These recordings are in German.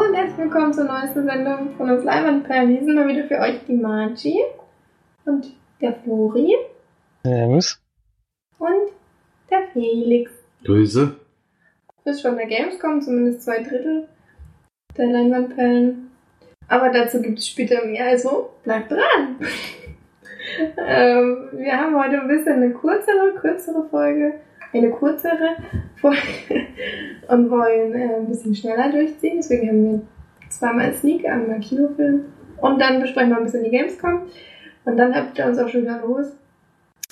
und herzlich willkommen zur neuesten Sendung von uns Leinwandperlen. Wir sind mal wieder für euch die Margie und der Flori Servus. und der Felix. Grüße. Ist schon der Gamescom, zumindest zwei Drittel der Leinwandperlen. Aber dazu gibt es später mehr, also bleibt dran. ähm, wir haben heute ein bisschen eine kürzere, kürzere Folge, eine kürzere Folge und wollen äh, ein bisschen schneller durchziehen. Deswegen haben wir zweimal Sneak, einmal Kinofilm und dann besprechen wir ein bisschen die Gamescom. Und dann habt ihr uns auch schon wieder los.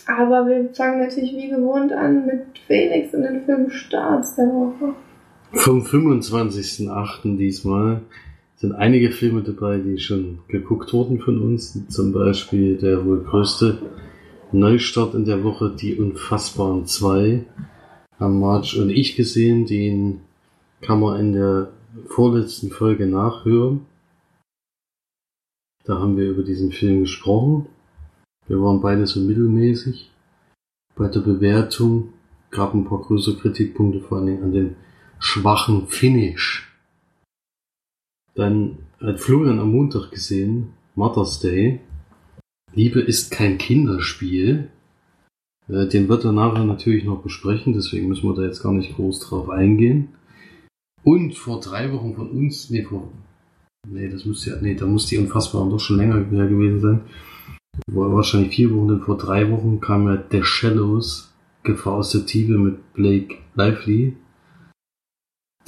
Aber wir fangen natürlich wie gewohnt an mit Felix und den Filmstarts der Woche. Vom 25.08. diesmal sind einige Filme dabei, die schon geguckt wurden von uns. Zum Beispiel der wohl größte Neustart in der Woche, Die Unfassbaren 2, haben Marge und ich gesehen. Den kann man in der vorletzten Folge nachhören. Da haben wir über diesen Film gesprochen. Wir waren beide so mittelmäßig. Bei der Bewertung gab ein paar größere Kritikpunkte, vor allem an dem schwachen Finish. Dann hat Florian am Montag gesehen, Mother's Day. Liebe ist kein Kinderspiel. Äh, Den wird er nachher natürlich noch besprechen, deswegen müssen wir da jetzt gar nicht groß drauf eingehen. Und vor drei Wochen von uns, nee, vor, nee, das muss ja, nee, da muss die Unfassbaren doch schon länger gewesen sein. War wahrscheinlich vier Wochen, denn vor drei Wochen kam ja The Shallows, Gefahr aus der Tiefe mit Blake Lively.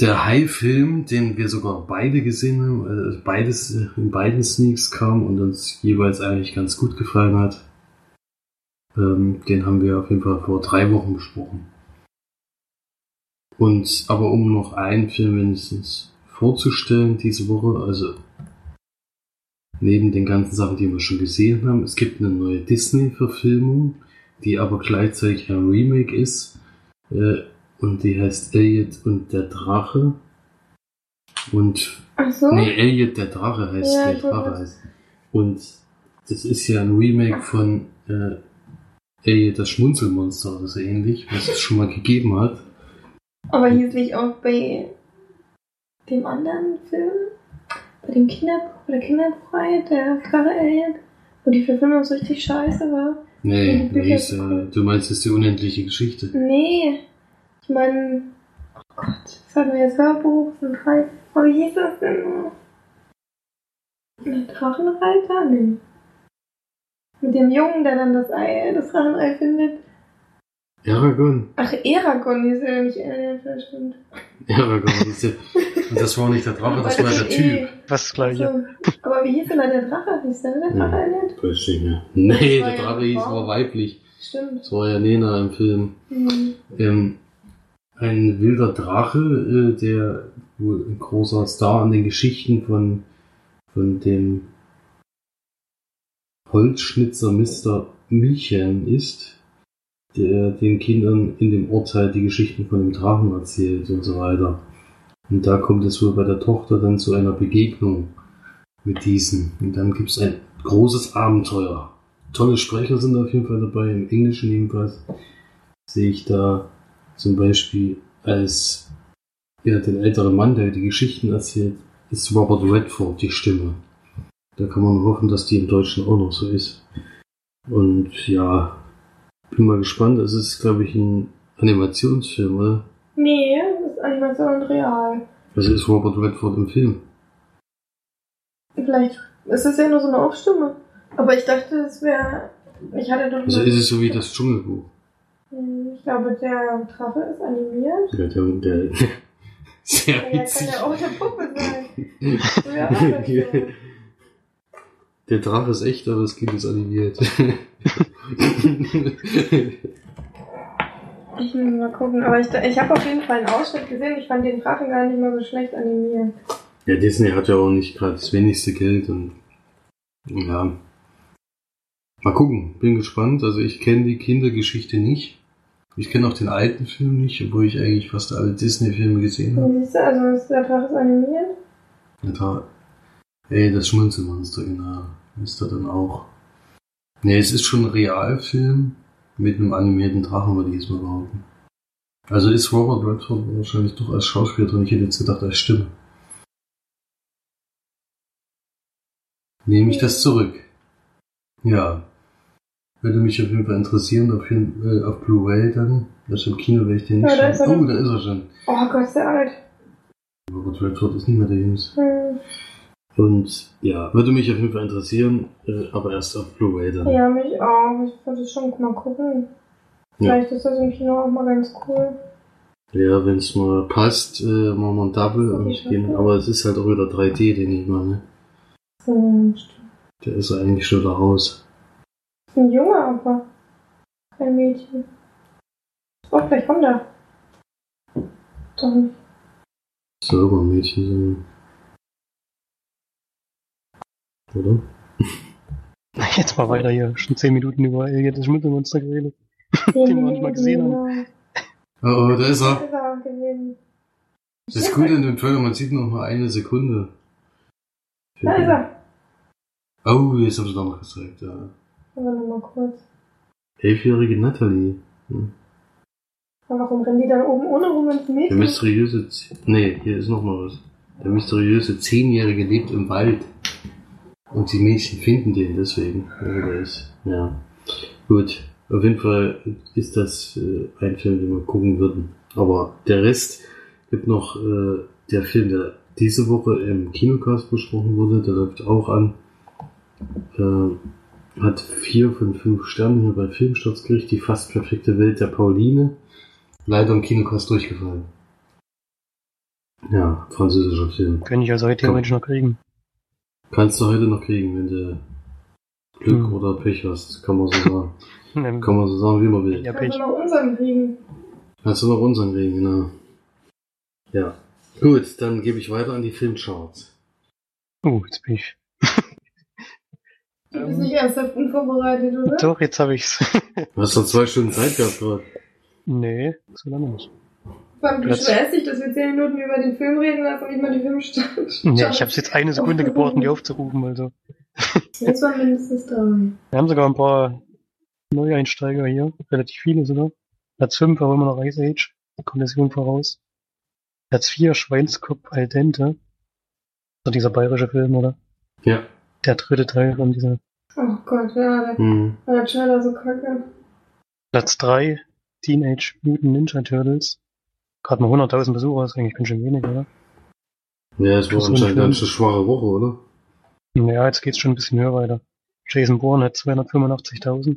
Der High-Film, den wir sogar beide gesehen haben, also beides in beiden Sneaks kam und uns jeweils eigentlich ganz gut gefallen hat. Ähm, den haben wir auf jeden Fall vor drei Wochen besprochen. Und aber um noch einen Film wenigstens vorzustellen diese Woche, also neben den ganzen Sachen, die wir schon gesehen haben, es gibt eine neue Disney-Verfilmung, die aber gleichzeitig ein Remake ist. Äh, und die heißt Elliot und der Drache. Und Ach so? Nee, Elliot der Drache heißt Ja, der Drache heißt. Und das ist ja ein Remake von äh, Elliot das Schmunzelmonster oder so ähnlich, was es schon mal gegeben hat. Aber hieß nicht auch bei dem anderen Film, bei dem Kinder bei der Kinderfrei, der Drache Elliot, wo die Verfilmung so richtig scheiße war? Nee, hieß, äh, du meinst, das ist die unendliche Geschichte. Nee, ich meine, oh Gott, das hatten wir jetzt Hörbuch, sind drei. Aber wie hieß das denn? noch? Der Drachenreiter? Nee. Mit dem Jungen, der dann das Ei, das Drachenei findet. Aragon. Ach, Eragon hieß er nämlich Elliot, das stimmt. Aragon. hieß der. Und das war nicht der Drache, das war der Typ. eh- Was das gleiche. So. Aber wie hieß denn da der Drache? Hieß der der Drache Elliot? Weiß ich nicht. Nee, Das war der ja Drache hieß aber weiblich. Stimmt. Das war ja Nena im Film. Hm. Ähm, ein wilder Drache, äh, der wohl ein großer Star an den Geschichten von, von dem Holzschnitzer Mr. Milchen ist, der den Kindern in dem halt die Geschichten von dem Drachen erzählt und so weiter. Und da kommt es wohl bei der Tochter dann zu einer Begegnung mit diesen. Und dann gibt es ein großes Abenteuer. Tolle Sprecher sind auf jeden Fall dabei, im Englischen jedenfalls sehe ich da zum Beispiel als ja, den älteren Mann, der die Geschichten erzählt, ist Robert Redford die Stimme. Da kann man hoffen, dass die im Deutschen auch noch so ist. Und ja, bin mal gespannt. Es ist, glaube ich, ein Animationsfilm, oder? Nee, das ist Animation und real. Also ist Robert Redford im Film. Vielleicht ist das ja nur so eine Aufstimme. Aber ich dachte, es wäre. Ich hatte doch. Also ist es so wie das Dschungelbuch. Hm, Ich glaube, der Drache ist animiert. Ja, der, der sehr Ja, kann witzig. ja auch eine Puppe sein. Ja. Der Drache ist echt, aber das Kind ist animiert. Ich muss mal gucken. Aber ich, ich habe auf jeden Fall einen Ausschnitt gesehen. Ich fand den Drachen gar nicht mal so schlecht animiert. Ja, Disney hat ja auch nicht gerade das wenigste Geld und ja. Mal gucken, bin gespannt. Also ich kenne die Kindergeschichte nicht. Ich kenne auch den alten Film nicht, obwohl ich eigentlich fast alle Disney-Filme gesehen habe. Siehst du, also ist der Drache ist animiert. Ja, da, ey, das Schmunzelmonster, genau. Ist da dann auch. Nee, es ist schon ein Realfilm mit einem animierten Drachen, würde ich jetzt mal behaupten. Also ist Robert Redford wahrscheinlich doch als Schauspieler drin. Ich hätte jetzt gedacht, als Stimme. nehme ich das zurück. Ja. Würde mich auf jeden Fall interessieren, auf, jeden, äh, auf Blu-ray dann. Also im Kino werde ich den nicht Ja, da schauen. Oh, da ist er schon. Oh Gott, ist der alt. Robert Redford ist nicht mehr der Jüngste. Hm. Und ja, würde mich auf jeden Fall interessieren, äh, aber erst auf Blu-ray dann. Ja, mich auch. Ich würde schon mal gucken. Vielleicht ist das im Kino auch mal ganz cool. Ja, wenn es mal passt, äh, machen wir ein Double und Ich gehen. Aber es ist halt auch wieder 3D, den ich meine. Hm, stimmt. Der ist eigentlich schon da raus. Ein Junge aber. Kein Mädchen. Oh, vielleicht kommt er. Doch nicht. Selber ein Mädchen sein. Oder? Jetzt mal weiter hier. Schon 10 Minuten über das Schmutzelmonster geredet. Den Den wir nicht mal gesehen haben. Genau. Oh, oh, da ist er. ist. Das Gute in dem Trailer, man sieht noch mal eine Sekunde. Da ist er. Oh, jetzt haben sie da noch gezeigt, ja. Aber nur mal kurz. Elfjährige Natalie. Hm. Aber warum rennen die dann oben ohne rum ins Der Mädchen? mysteriöse, Z- nee, hier ist noch mal was. Der mysteriöse Zehnjährige lebt im Wald. Und die Mädchen finden den deswegen, wo er ist. Ja. Gut. Auf jeden Fall ist das äh, ein Film, den wir gucken würden. Aber der Rest gibt noch äh, der Film, der diese Woche im Kinocast besprochen wurde, der läuft auch an. Äh, hat vier von fünf Sternen hier bei Filmstarts gekriegt, die fast perfekte Welt der Pauline. Leider im Kinocast durchgefallen. Ja, französischer Film. Könnte ich also heute theoretisch noch kriegen. Kannst du heute noch kriegen, wenn du Glück Hm. oder Pech hast, kann man so sagen. Kann man so sagen, wie man will. Ja, Kannst Pech. du noch unseren kriegen? Kannst du noch unseren kriegen, genau. Ja. Gut, dann gebe ich weiter an die Filmcharts. Oh, jetzt bin ich. Du bist nicht ernsthaft unvorbereitet, oder? Doch, jetzt habe ich's. Du hast doch zwei Stunden Zeit gehabt gerade. nee, so lange nicht. Vor allem, du Platz- beschwerst dich, dass wir zehn Minuten über den Film reden, hast und nicht mal die Filmstand. Nee, ich habe jetzt eine Sekunde gebraucht, um die aufzurufen, also. Jetzt waren mindestens drei. Wir haben sogar ein paar Neueinsteiger hier, relativ viele sogar. Platz 5 aber immer noch Ice Age, Konversion voraus. Platz 4 Schweinskopf al dente. So dieser bayerische Film, oder? Ja. Der dritte Teil von dieser. Oh Gott, ja, der, Hm. der Trailer so kacke. Platz 3 Teenage Mutant Ninja Turtles. Gerade mal 100.000 Besucher, ist eigentlich ganz schön wenig, oder? Ja, es war Das anscheinend ein eine Film. schwache Woche, oder? Ja, jetzt geht's schon ein bisschen höher weiter. Jason Bourne hat 285.000.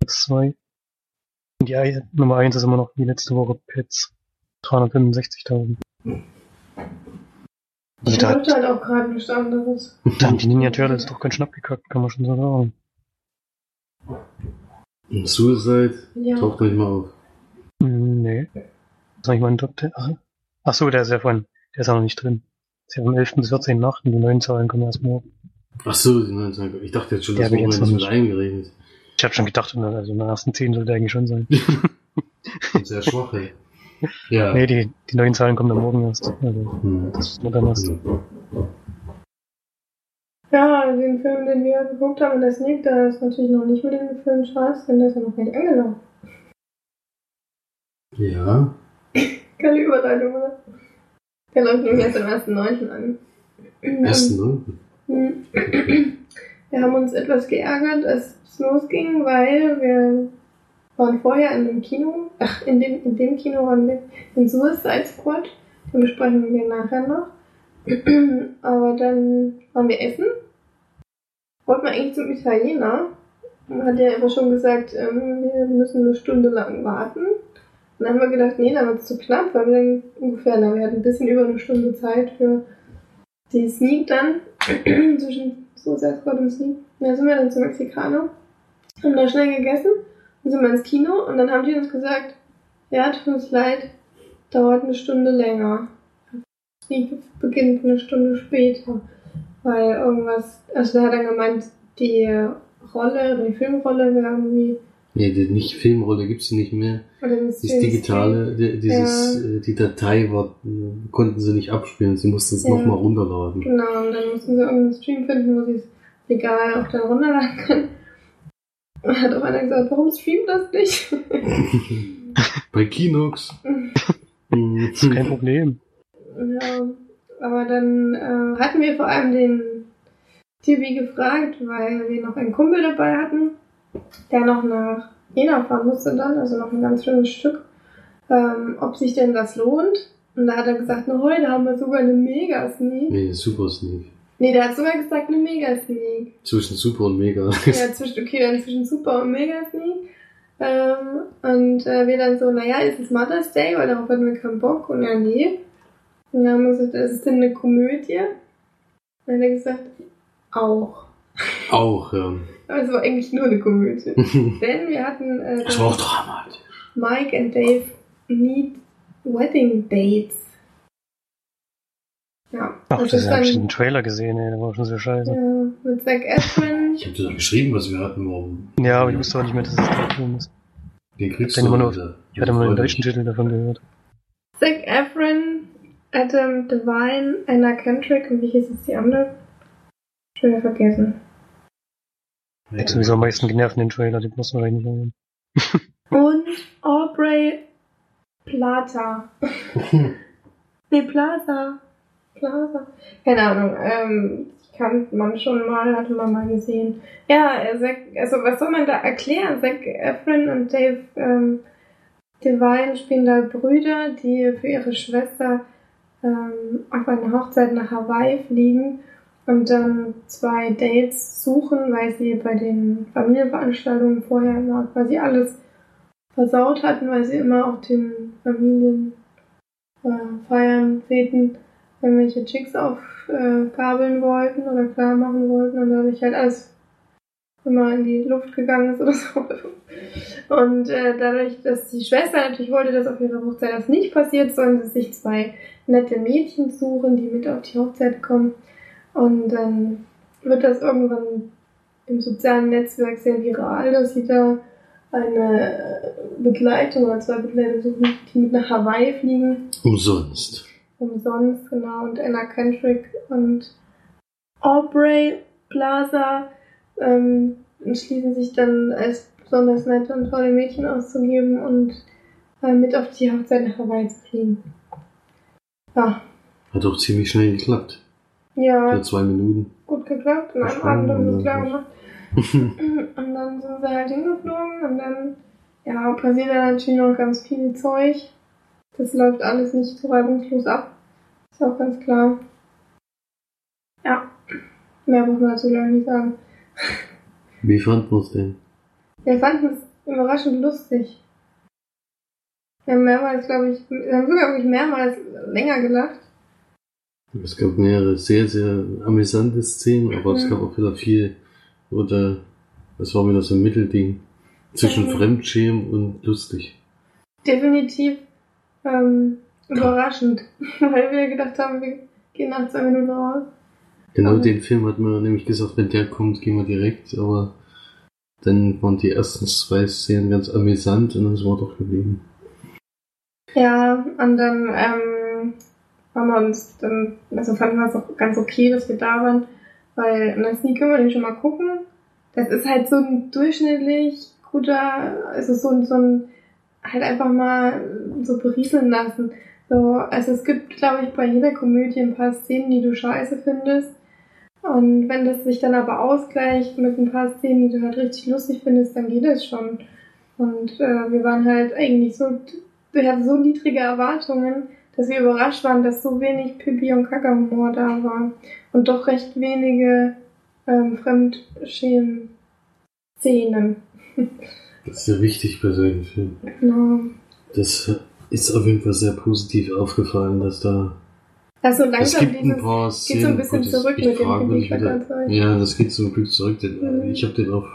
Platz 2. Und die Nummer 1 ist immer noch wie letzte Woche Pets. 365.000. Also Da da, läuft halt auch gerade nichts anderes. da haben die Ninja Turtles doch ganz schnapp gekackt, kann man schon so sagen. Und Suicide Ja. taucht nicht mal auf. Hm, Nee. Soll ich mal einen Top 10? Ach, ach so, der ist ja von, der ist ja noch nicht drin. Ist ja vom 11. bis 14. Nacht und die neuen Zahlen kommen erst morgen. Ach so, die neuen Tage. Ich dachte jetzt schon, das hab ich jetzt Wochenende ist mit eingerechnet. Ich habe schon gedacht, also in den ersten 10 sollte eigentlich schon sein. Sehr schwach, ey. Ja. Nee, die, die neuen Zahlen kommen dann morgen erst. Also, Hm. das ist nur dann erst. Ja, den Film, den wir geguckt haben in der Sneak, der ist natürlich noch nicht mit dem Film Charles, denn der ist ja noch gar nicht angelaufen. Ja. Keine Überleitung, oder? Der läuft nämlich erst am 1.9. an. Ersten Neunten. Hm. Wir haben uns etwas geärgert, als es losging, weil wir waren vorher in dem Kino, ach, in dem, in dem Kino waren wir in Suicide Squad, den besprechen wir nachher noch. Aber dann waren wir essen, wollten wir eigentlich zum Italiener, hat er aber schon gesagt, ähm, wir müssen eine Stunde lang warten. Und dann haben wir gedacht, nee, dann wird es zu knapp, weil wir dann ungefähr, na, wir hatten ein bisschen über eine Stunde Zeit für die Sneak dann, zwischen Suicide Squad und Sneak. Dann sind wir dann zum Mexikaner, haben da schnell gegessen und sind wir ins Kino und dann haben die uns gesagt, ja, tut uns leid, dauert eine Stunde länger. Sneak beginnt eine Stunde später. Weil irgendwas, also der hat dann gemeint, die Rolle oder die Filmrolle wäre irgendwie Nee, die nicht Filmrolle gibt's nicht mehr. oder das Das digitale, die, dieses, äh, die Datei war, äh, konnten sie nicht abspielen. Sie mussten es Ja. nochmal runterladen. Genau, und dann mussten sie irgendeinen Stream finden, wo sie es legal auch dann runterladen können. Und hat auch einer gesagt, warum streamt das nicht? Bei Kinox. Das ist kein Problem. ja, aber dann äh, hatten wir vor allem den, Tibi gefragt, weil wir noch einen Kumpel dabei hatten, der noch nach Jena fahren musste dann, also noch ein ganz schönes Stück, ähm, ob sich denn das lohnt. Und da hat er gesagt, na heute haben wir sogar eine Mega-Sneak. Nee, Super Sneak. Nee, der hat sogar gesagt, eine Mega-Sneak. Zwischen Super und Mega. Ja, zwischen, okay, dann zwischen Super und Mega Sneak. Ähm, und äh, wir dann so, naja, ist es Mother's Day, weil darauf hatten wir keinen Bock. Und ja, nee. Und dann haben wir gesagt, ist es denn eine Komödie? Und dann hat er gesagt, auch. Auch, ja. Aber es war eigentlich nur eine Komödie. Denn wir hatten äh, Das war auch dramatisch. Mike and Dave Need Wedding Dates. Ja, Ach, das das ist hab ich den Trailer gesehen, ey, der war schon so scheiße. ja, mit Zac Efron. Ich hab dir doch geschrieben, was wir hatten, warum. Ja, aber ich wusste auch nicht mehr, dass es der Film ist. Den kriegst Ich du immer nur- wieder. Ich hatte mal den deutschen Titel davon gehört. Zac Efron, Adam Devine, Anna Kendrick und wie hieß es die andere? Schon wieder vergessen. Ich hab sowieso am meisten genervt in den Trailer, den muss man eigentlich nicht hören. Und Aubrey Plata. nee, Plaza. Plaza. Keine Ahnung. Ähm, kannte man schon mal, hatte man mal gesehen. Ja, äh, Zac, also was soll man da erklären? Zac Efron und Dave ähm, Devine spielen da Brüder, die für ihre Schwester ähm, auf eine Hochzeit nach Hawaii fliegen und dann zwei Dates suchen, weil sie bei den Familienveranstaltungen vorher immer quasi alles versaut hatten, weil sie immer auf den Familien äh, Feiern, Feten irgendwelche Chicks aufgabeln wollten oder klar machen wollten und dadurch halt alles immer in die Luft gegangen ist oder so. Und äh, dadurch, dass die Schwester natürlich wollte, dass auf ihrer Hochzeit das nicht passiert, sollen sie sich zwei nette Mädchen suchen, die mit auf die Hochzeit kommen. Und dann wird das irgendwann im sozialen Netzwerk sehr viral, dass sie da eine äh, Begleitung oder zwei Begleiter suchen, die mit nach Hawaii fliegen Umsonst. Umsonst, genau, und Anna Kendrick und Aubrey Plaza ähm, entschließen sich dann als besonders nette und tolle Mädchen auszugeben und äh, mit auf die Hochzeit nach Hawaii zu fliegen. Ja, Hat auch ziemlich schnell geklappt. ja, Für zwei Minuten. gut geklappt. Und am Abend haben sie klar gemacht. Und dann sind sie halt hingeflogen und dann, ja, passiert da natürlich noch ganz viel Zeug. Das läuft alles nicht so reibungslos ab. Ist auch ganz klar. Ja, mehr muss man dazu ich nicht sagen. Wie fand man's denn? Wir fanden es überraschend lustig. Wir haben mehrmals, glaube ich, wir haben sogar wirklich mehrmals länger gelacht. Es gab mehrere sehr, sehr amüsante Szenen, aber es Mhm. gab auch wieder viel, oder das war wieder so ein Mittelding zwischen Mhm. Fremdschämen und lustig. Definitiv ähm, überraschend, weil wir gedacht haben, wir gehen nach zwei Minuten raus. Genau Mhm. den Film hat man nämlich gesagt, wenn der kommt, gehen wir direkt, aber dann waren die ersten zwei Szenen ganz amüsant und dann sind wir doch geblieben. Ja, und dann ähm, haben wir uns dann, also fanden wir es auch ganz okay, dass wir da waren, weil in der Sneak können wir den schon mal gucken. Das ist halt so ein durchschnittlich guter, also so, so ein, halt einfach mal so berieseln lassen. So, also es gibt, glaube ich, bei jeder Komödie ein paar Szenen, die du scheiße findest. Und wenn das sich dann aber ausgleicht mit ein paar Szenen, die du halt richtig lustig findest, dann geht es schon. Und äh, wir waren halt eigentlich so, wir hatten so niedrige Erwartungen, dass wir überrascht waren, dass so wenig Pipi und Kackerhumor da war. Und doch recht wenige ähm, Fremdschämen-Szenen. Das ist ja wichtig bei solchen Filmen. Genau. Das ist auf jeden Fall sehr positiv aufgefallen, dass da Also es langsam gibt ein paar geht so Szenen. ein bisschen Gottes, zurück ich mit dem mich wieder. Ja, das geht zum Glück zurück. Den, Mhm. Ich habe den auch.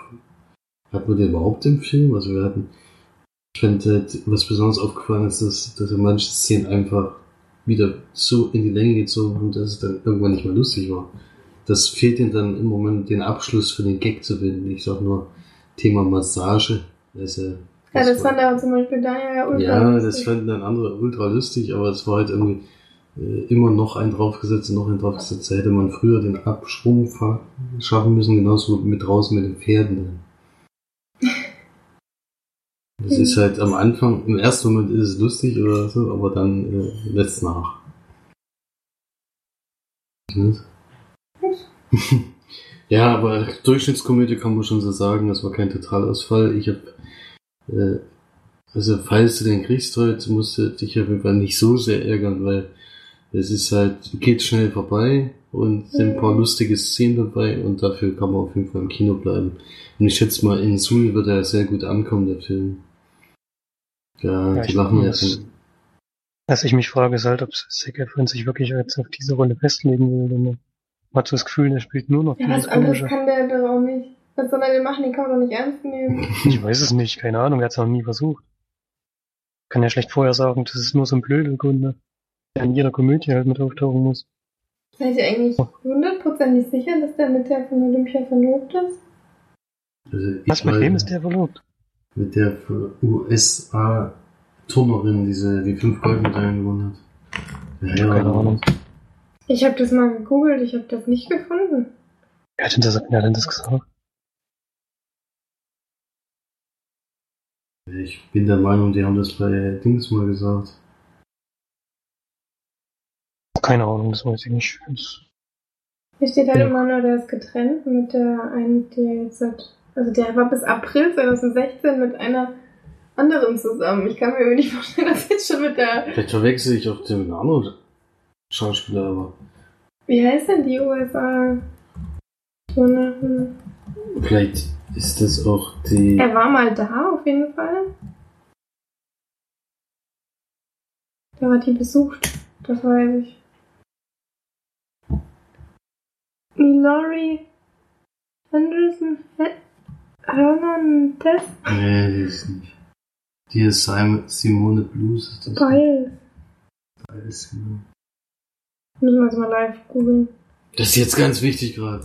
Hatten wir den überhaupt im Film? Also wir hatten. Ich fand, äh, was besonders aufgefallen ist, dass, dass er manche Szenen einfach wieder so in die Länge gezogen haben, dass es dann irgendwann nicht mehr lustig war. Das fehlt ihnen dann im Moment den Abschluss für den Gag zu finden. Ich sag nur Thema Massage. Also, Ja, das fand er zum Beispiel Daniel ja ultra ja, das lustig. fanden dann andere ultra lustig, aber es war halt irgendwie äh, immer noch ein draufgesetzt und noch ein draufgesetzt. Da hätte man früher den Abschwung fa- schaffen müssen, genauso mit draußen mit den Pferden. Das ist halt am Anfang, im ersten Moment ist es lustig oder so, aber dann äh, lässt nach. Ja, aber Durchschnittskomödie kann man schon so sagen, das war kein Totalausfall. Ich hab, äh, also falls du den kriegst heute, musst du dich auf jeden Fall nicht so sehr ärgern, weil es ist halt, geht schnell vorbei und sind ein paar lustige Szenen dabei und dafür kann man auf jeden Fall im Kino bleiben. Und ich schätze mal, in Suhl wird er sehr gut ankommen, der Film. Ja, Ja, die ich lachen glaube, ja das- schon. Was ich mich frage, ist halt, ob Efron sich wirklich jetzt auf diese Rolle festlegen will. Denn man hat so das Gefühl, er spielt nur noch Ja, was anderes kann der doch auch nicht. Was soll er denn machen? Den kann man doch nicht ernst nehmen. Ich weiß es nicht, keine Ahnung, er hat es noch nie versucht. Kann ja schlecht vorher sagen, das ist nur so ein Blödelkunde, der in jeder Komödie halt mit auftauchen muss. Seid ihr eigentlich hundertprozentig sicher, dass der mit der von Olympia verlobt ist? Also Was, mit wem ist der verlobt? Mit der USA-Turnerin, diese, die fünf Goldmedaillen gewonnen hat. Ja, ja, Keine Ahnung. Ich habe das mal gegoogelt, ich habe das nicht gefunden. Wer hat denn das, wer hat denn das gesagt? Ich bin der Meinung, die haben das bei Dings mal gesagt. Keine Ahnung, das weiß ich nicht. Das, Hier steht halt Ja. immer nur, der ist getrennt mit der einen, die er jetzt hat. Also der war bis April 2016 mit einer anderen zusammen. Ich kann mir irgendwie nicht vorstellen, dass jetzt schon mit der. Vielleicht verwechsel ich auch den mit einem anderen Schauspieler, aber Wie heißt denn die USA? Turnerin? vielleicht ist das auch die. Er war mal da, auf jeden Fall. Da war die besucht, das weiß ich. Laurie Henderson He- Hernandez Nee, die ist nicht. Die ist Simon, Simone Blues. Ist das Geil. Alles, genau. Müssen wir jetzt mal live googeln. Das ist jetzt ganz wichtig gerade.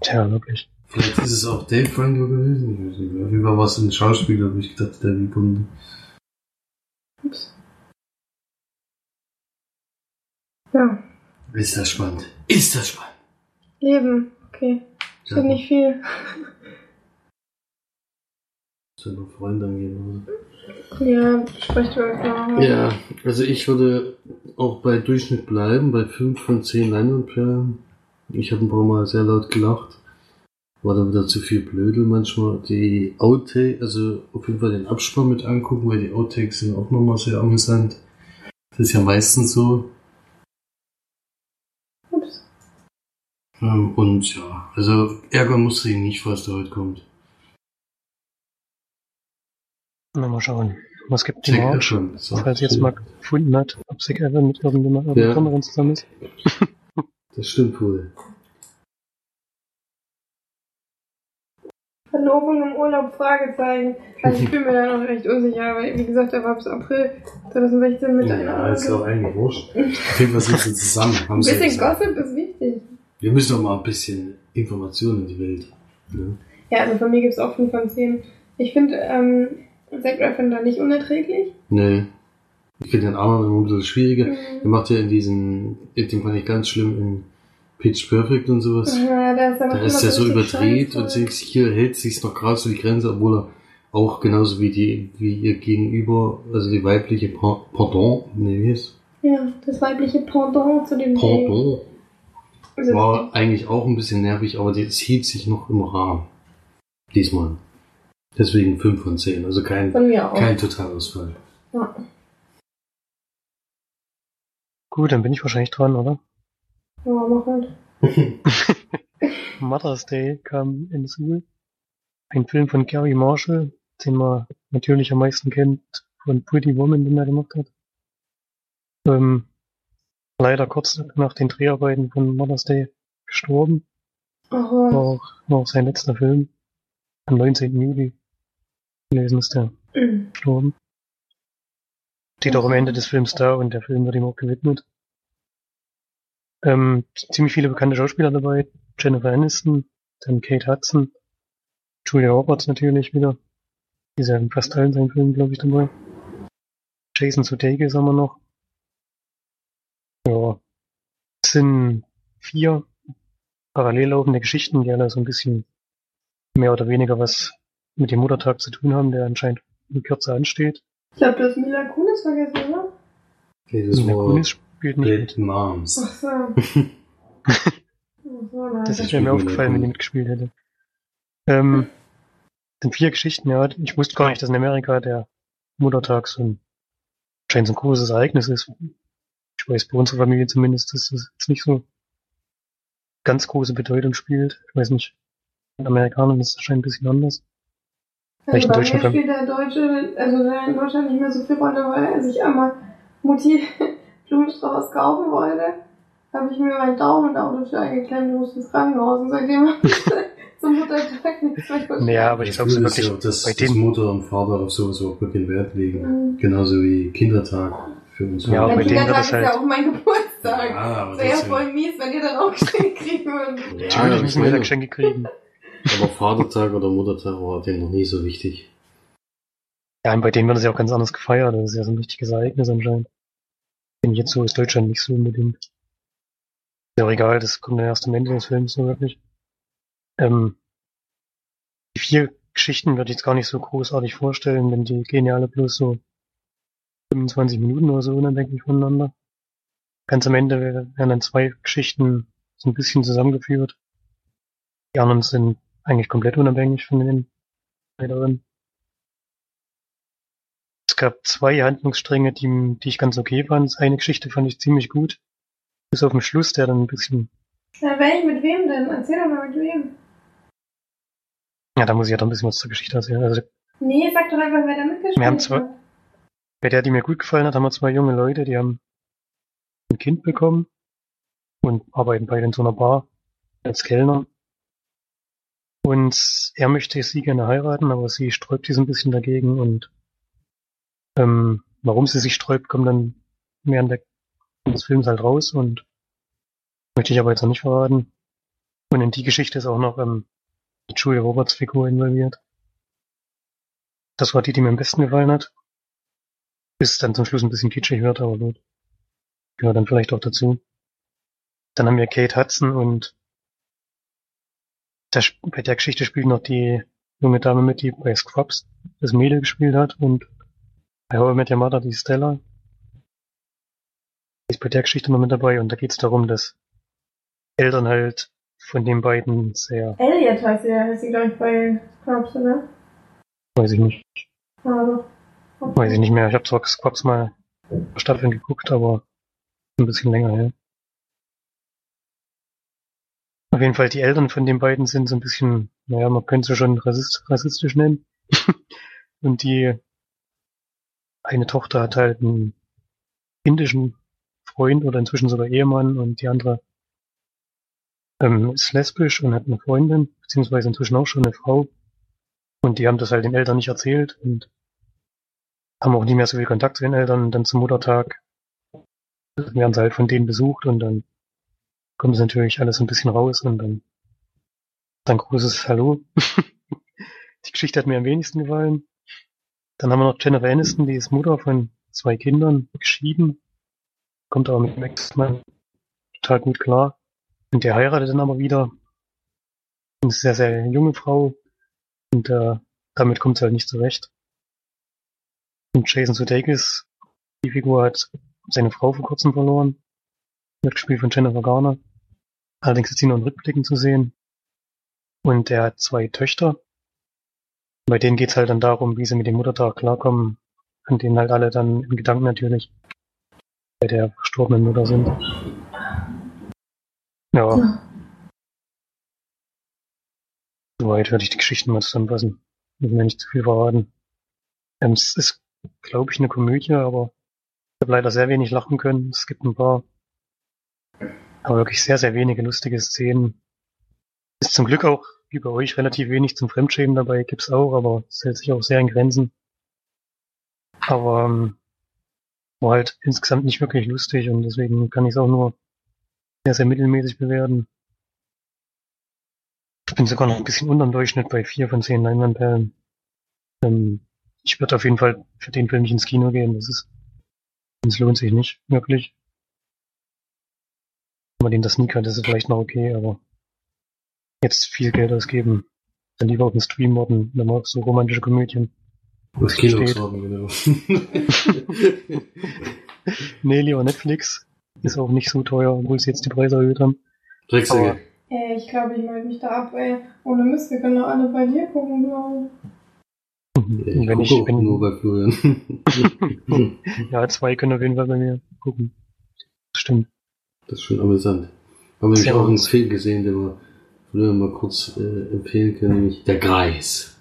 tja, wirklich. Vielleicht ist es auch Dave Franco gewesen. Ich weiß nicht mehr. Auf jeden Fall war es ein Schauspieler, wo ich gedacht der wie kommt. Ups. Ja, Ist das spannend? Ist das spannend? Leben. Okay. Steht nicht viel. Soll noch Freunde angehen, oder? Ja, sprecht mal. Ja, also ich würde auch bei Durchschnitt bleiben, bei 5 von 10 Leinwandperlen. Ich habe ein paar Mal sehr laut gelacht. War da wieder zu viel Blödel manchmal. Die Outtake, also auf jeden Fall den Abspann mit angucken, weil die Outtakes sind auch nochmal sehr amüsant. Das ist ja meistens so. Ups. Ähm, und ja, also ärgern musst du ihn nicht, falls der heute kommt. Na, mal schauen. Was gibt die das war Falls jetzt mal gefunden hat, ob Zac Efron mit irgendjemand Ja. anderen zusammen ist. Das stimmt wohl. Verlobung im Urlaub, Fragezeichen. Also ich bin mir da noch recht unsicher, weil wie gesagt, er war bis April 2016 mit einer Ja, ist auch eigentlich wurscht. Auf jeden Fall sind sie zusammen. Haben Ein sie bisschen gesagt. Gossip ist wichtig. Wir müssen doch mal ein bisschen Informationen in die Welt. Ne? Ja, also von mir gibt's auch 5 von 10. Ich finde ähm, Zac Efron da nicht unerträglich. Nee. Ich finde den anderen immer ein bisschen schwieriger. Mhm. Er macht ja in diesen, den fand ich ganz schlimm in Pitch Perfect und sowas. Ja, da ist, Da ist er so überdreht und hier hält sich noch gerade so die Grenze, obwohl er auch genauso wie die, wie ihr Gegenüber, also die weibliche Pa- Pardon, nee, wie ist? Ja, das weibliche Pendant zu dem Pardon Also, war eigentlich auch ein bisschen nervig, aber das hielt sich noch im Rahmen. Diesmal. Deswegen 5 von 10, also kein, kein Totalausfall. Ja. Gut, dann bin ich wahrscheinlich dran, oder? Ja, mach halt. Mother's Day kam in Suhl. Ein Film von Gary Marshall, den man natürlich am meisten kennt von Pretty Woman, den er gemacht hat. Ähm, leider kurz nach den Dreharbeiten von Mother's Day gestorben. Ach, War auch, war auch sein letzter Film. Am 19. Juli gewesen ist er Mhm. gestorben. Steht auch am Ende des Films da und der Film wird ihm auch gewidmet. Ähm, ziemlich viele bekannte Schauspieler dabei. Jennifer Aniston, dann Kate Hudson, Julia Roberts natürlich wieder. Die ist ja in fast allen seinen Filmen, glaube ich, dabei. Jason Sudeikis haben wir noch. Ja. Es sind vier parallel laufende Geschichten, die alle so ein bisschen mehr oder weniger was mit dem Muttertag zu tun haben, der anscheinend in Kürze ansteht. Ich glaube, du hast Mila Kunis vergessen, oder? Okay, das Mila war Kunis spielt nicht. Bad Moms. Ach so. Das wäre mir aufgefallen, wenn die gut. mitgespielt hätte. Ähm, sind vier Geschichten, ja. Ich wusste gar nicht, dass in Amerika der Muttertag so ein, scheint so ein großes Ereignis ist. Ich weiß bei unserer Familie zumindest, dass das jetzt nicht so ganz große Bedeutung spielt. Ich weiß nicht, in Amerikanern ist das scheint ein bisschen anders. Also bei Deutschland mir spielt der Deutsche, also der in Deutschland nicht mehr so viel Rolle, weil als ich einmal Mutti Blumenstrauß kaufen wollte, habe ich mir meinen Daumen da dafür eingeklemmt und musste ins Krankenhaus und seitdem zum Muttertag nichts mehr geschafft. Naja, aber ich glaube so wirklich, ja, dass, bei dass Mutter und Vater auf sowas auch wirklich Wert legen. Mhm. Genauso wie Kindertag für uns. Ja, aber bei denen wird Kindertag das ist halt- ja auch mein Geburtstag. Ja, aber Das wäre ja voll mies, wenn ihr dann auch Geschenke kriegen würdet. Ja, natürlich ich müssen wir Geschenke kriegen. aber Vatertag oder Muttertag war denen noch nie so wichtig. Ja, und bei denen wird es ja auch ganz anders gefeiert. Das ist ja so ein richtiges Ereignis anscheinend. Bin jetzt so aus Deutschland nicht so unbedingt. Ist ja auch egal, das kommt dann erst am Ende des Films so wirklich. Ähm, die vier Geschichten würde ich jetzt gar nicht so großartig vorstellen, denn die gehen ja alle bloß so 25 Minuten oder so unabhängig voneinander. Ganz am Ende werden dann zwei Geschichten so ein bisschen zusammengeführt. Die anderen sind eigentlich komplett unabhängig von den weiteren. Es gab zwei Handlungsstränge, die, die ich ganz okay fand. Eine Geschichte fand ich ziemlich gut. Bis auf den Schluss, der dann ein bisschen, Ja, wenn ich mit wem denn? Erzähl doch mal mit wem. ja, da muss ich ja doch ein bisschen was zur Geschichte erzählen. Also Nee, sag doch einfach, wer da mitgespielt Wir haben zwei- bei der, die mir gut gefallen hat, haben wir zwei junge Leute, die haben ein Kind bekommen und arbeiten beide in so einer Bar als Kellner. Und er möchte sie gerne heiraten, aber sie sträubt sich ein bisschen dagegen und ähm, warum sie sich sträubt, kommt dann während des Films halt raus und möchte ich aber jetzt noch nicht verraten. Und in die Geschichte ist auch noch ähm, die Julia Roberts Figur involviert. Das war die, die mir am besten gefallen hat. Bis es dann zum Schluss ein bisschen kitschig wird, aber gut. Gehört dann vielleicht auch dazu. Dann haben wir Kate Hudson und da, sp- bei der Geschichte spielt noch die junge Dame mit, die bei Scrubs das Mädel gespielt hat und bei How I Met Your Mother die Stella. Die ist bei der Geschichte noch mit dabei und da geht es darum, dass Eltern halt von den beiden sehr, Elliot heißt sie, heißt sie, glaube ich, bei Scrubs, oder? weiß ich nicht, Also, weiß ich nicht mehr. Ich habe zwar Scrubs mal Staffeln geguckt, aber ein bisschen länger her. Auf jeden Fall, die Eltern von den beiden sind so ein bisschen, naja, man könnte sie schon rassist, rassistisch nennen. Und die eine Tochter hat halt einen indischen Freund oder inzwischen sogar Ehemann und die andere ähm, ist lesbisch und hat eine Freundin, beziehungsweise inzwischen auch schon eine Frau. Und die haben das halt den Eltern nicht erzählt und haben auch nicht mehr so viel Kontakt zu den Eltern. Und dann zum Muttertag werden sie halt von denen besucht und dann kommt es natürlich alles ein bisschen raus und dann ein großes Hallo. die Geschichte hat mir am wenigsten gefallen. Dann haben wir noch Jennifer Aniston, die ist Mutter von zwei Kindern, geschieden, kommt aber mit dem Ex-Mann total gut klar. Und der heiratet dann aber wieder. Eine sehr, sehr junge Frau. Und äh, damit kommt sie halt nicht zurecht. Und Jason Sudeikis, die Figur hat seine Frau vor kurzem verloren. Wird gespielt von Jennifer Garner. Allerdings ist sie nur in Rückblicken zu sehen. Und er hat zwei Töchter. Bei denen geht's halt dann darum, wie sie mit dem Muttertag klarkommen. An denen halt alle dann in Gedanken natürlich bei der verstorbenen Mutter sind. Ja, Ja. soweit würde ich die Geschichten mal zusammenfassen. Ich will mir nicht zu viel verraten. Ähm, es ist, glaube ich, eine Komödie, aber ich habe leider sehr wenig lachen können. Es gibt ein paar, aber wirklich sehr, sehr wenige lustige Szenen. Ist zum Glück auch, wie bei euch, relativ wenig zum Fremdschämen dabei, gibt's auch, aber es hält sich auch sehr in Grenzen. Aber ähm, war halt insgesamt nicht wirklich lustig und deswegen kann ich es auch nur sehr, sehr mittelmäßig bewerten. Ich bin sogar noch ein bisschen unter dem Durchschnitt bei vier von zehn Leinwandperlen. Ähm, ich würde auf jeden Fall für den Film nicht ins Kino gehen. Das ist, das lohnt sich nicht, wirklich. Wenn man den das Sneak hat, ist es vielleicht noch okay, aber jetzt viel Geld ausgeben, dann lieber auf den Stream warten, wenn man auf so romantische Komödien. Das Kino Steht. warten, genau. Nee, lieber Netflix. Ist auch nicht so teuer, obwohl sie jetzt die Preise erhöht haben. Drecksäcke. Ey, ich glaube, ich melde mich da ab, ey. Ohne Mist, wir können doch alle bei dir gucken, glaube Ja, ich wenn ich, auch wenn, nur bei Florian. ja, zwei können auf jeden Fall bei mir gucken. Stimmt. Das ist schon amüsant. Haben wir nämlich auch einen. Film gesehen, den wir Florian mal kurz äh, empfehlen können, nämlich Der Greis.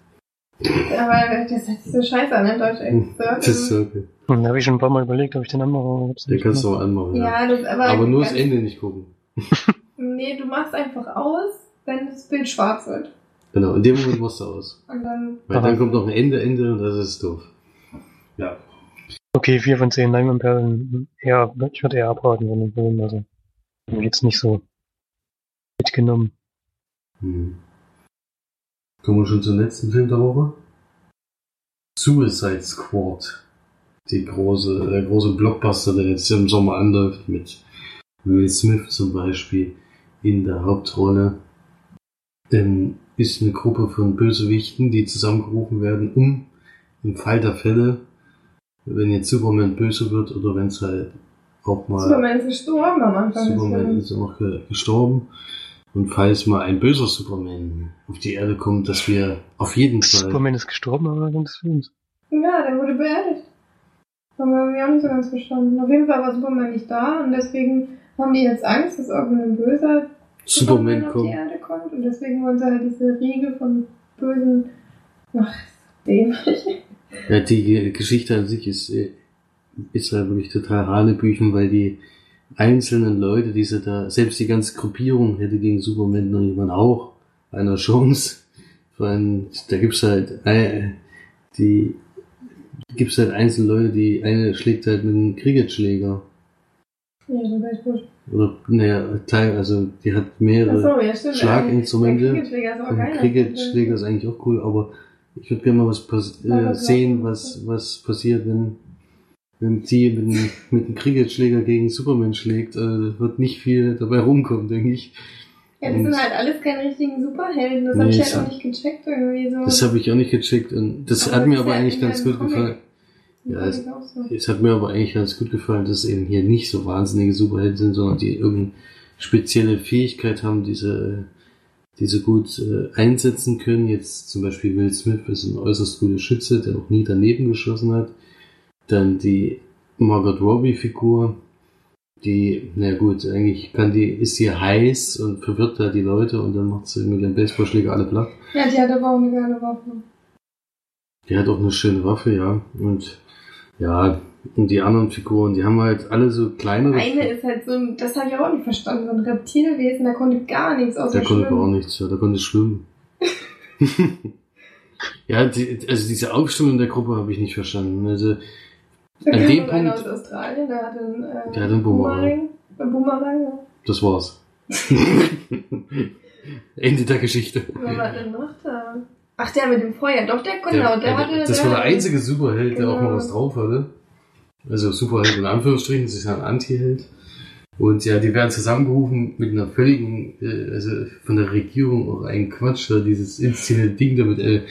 Aber das sich so scheiße an, in Deutsch. Das ist so okay. Und da habe ich schon ein paar Mal überlegt, ob ich den anmache, Den kannst du auch anmachen. Ja. Ja, das aber. Aber nur das Ende nicht gucken. Nee, du machst einfach aus, wenn das Bild schwarz wird. Genau, in dem Moment machst du aus. Und dann. Weil Aha. dann kommt noch ein Ende, Ende und das ist doof. Ja. Okay, vier von zehn Leinwandperlen. Ja, ich würde eher abraten von dem Film, also. Mir geht's nicht so mitgenommen. Hm. Kommen wir schon zum letzten Film der Woche? Suicide Squad. Die große, der große Blockbuster, der jetzt im Sommer anläuft, mit Will Smith zum Beispiel in der Hauptrolle. Ähm, ist eine Gruppe von Bösewichten, die zusammengerufen werden, um im Fall der Fälle, wenn jetzt Superman böse wird oder wenn es halt auch mal Superman ist gestorben am Anfang Superman ist auch ge- gestorben. Und falls mal ein böser Superman auf die Erde kommt, dass wir auf jeden Fall. Superman ist gestorben am Anfang des Films. Ja, der wurde beerdigt. Haben wir irgendwie auch nicht so ganz verstanden. Auf jeden Fall war Superman nicht da und deswegen haben die jetzt Angst, dass irgendein böser Superman auf die. Erde kommt und deswegen wollen sie halt diese Riege von bösen. Ach, dämlich. Ja, die Ge- Geschichte an sich ist, äh, ist halt wirklich total Hanebüchen, weil die einzelnen Leute, die sie da, selbst die ganze Gruppierung hätte gegen Superman noch jemand auch eine Chance. Vor allem, da gibt's halt, äh, die, gibt's halt einzelne Leute, die eine schlägt halt mit einem Cricketschläger. Ja, so Baseball. Oder, naja, Teil, also, die hat mehrere. Achso, ja, stimmt. Schlaginstrumente. Cricketschläger ist auch Ein geil. Cricketschläger ist eigentlich auch cool, aber ich würde gerne mal was äh, sehen, was, was passiert, wenn, wenn die mit, einem- mit einem Cricketschläger gegen Superman schlägt. Äh, wird nicht viel dabei rumkommen, denke ich. Ja, das Und- sind halt alles keine richtigen Superhelden. Das Nee, hab ich halt auch nicht gecheckt irgendwie so. Das habe ich auch nicht gecheckt und das Aber hat das mir aber ja eigentlich ganz gut Comic. gefallen. Ja, es- so. Es hat mir aber eigentlich ganz gut gefallen, dass eben hier nicht so wahnsinnige Superhelden sind, sondern die irgendeine spezielle Fähigkeit haben, diese, diese gut äh, einsetzen können. Jetzt zum Beispiel Will Smith ist ein äußerst guter Schütze, der auch nie daneben geschossen hat. Dann die Margot Robbie Figur, die, na gut, eigentlich kann die, ist sie heiß und verwirrt da die Leute und dann macht sie mit dem Baseballschläger alle platt. Ja, die hat aber auch eine geile Waffe. Die hat auch eine schöne Waffe, ja. Und ja, und die anderen Figuren, die haben halt alle so kleinere. Eine ist halt so ein, das habe ich auch nicht verstanden, so ein Reptilwesen, der konnte gar nichts außer der konnte gar nichts, ja, der konnte schwimmen. ja, die, also diese Aufstellung der Gruppe habe ich nicht verstanden. Also, Da An dem Punkt- aus Australien, der hatte einen, äh, Der hatte einen Boomerang. Boomerang, ja. das war's. Ende der Geschichte. Was war denn noch da? Ach, der mit dem Feuer, doch, der, genau, der, der, hatte... das war der einzige Superheld, der auch Genau. mal was drauf hatte. Also Superheld in Anführungsstrichen, das ist ja ein Anti-Held. Und ja, die werden zusammengerufen mit einer völligen, äh, also von der Regierung auch ein Quatsch, dieses inszenierte Ding damit. Äh,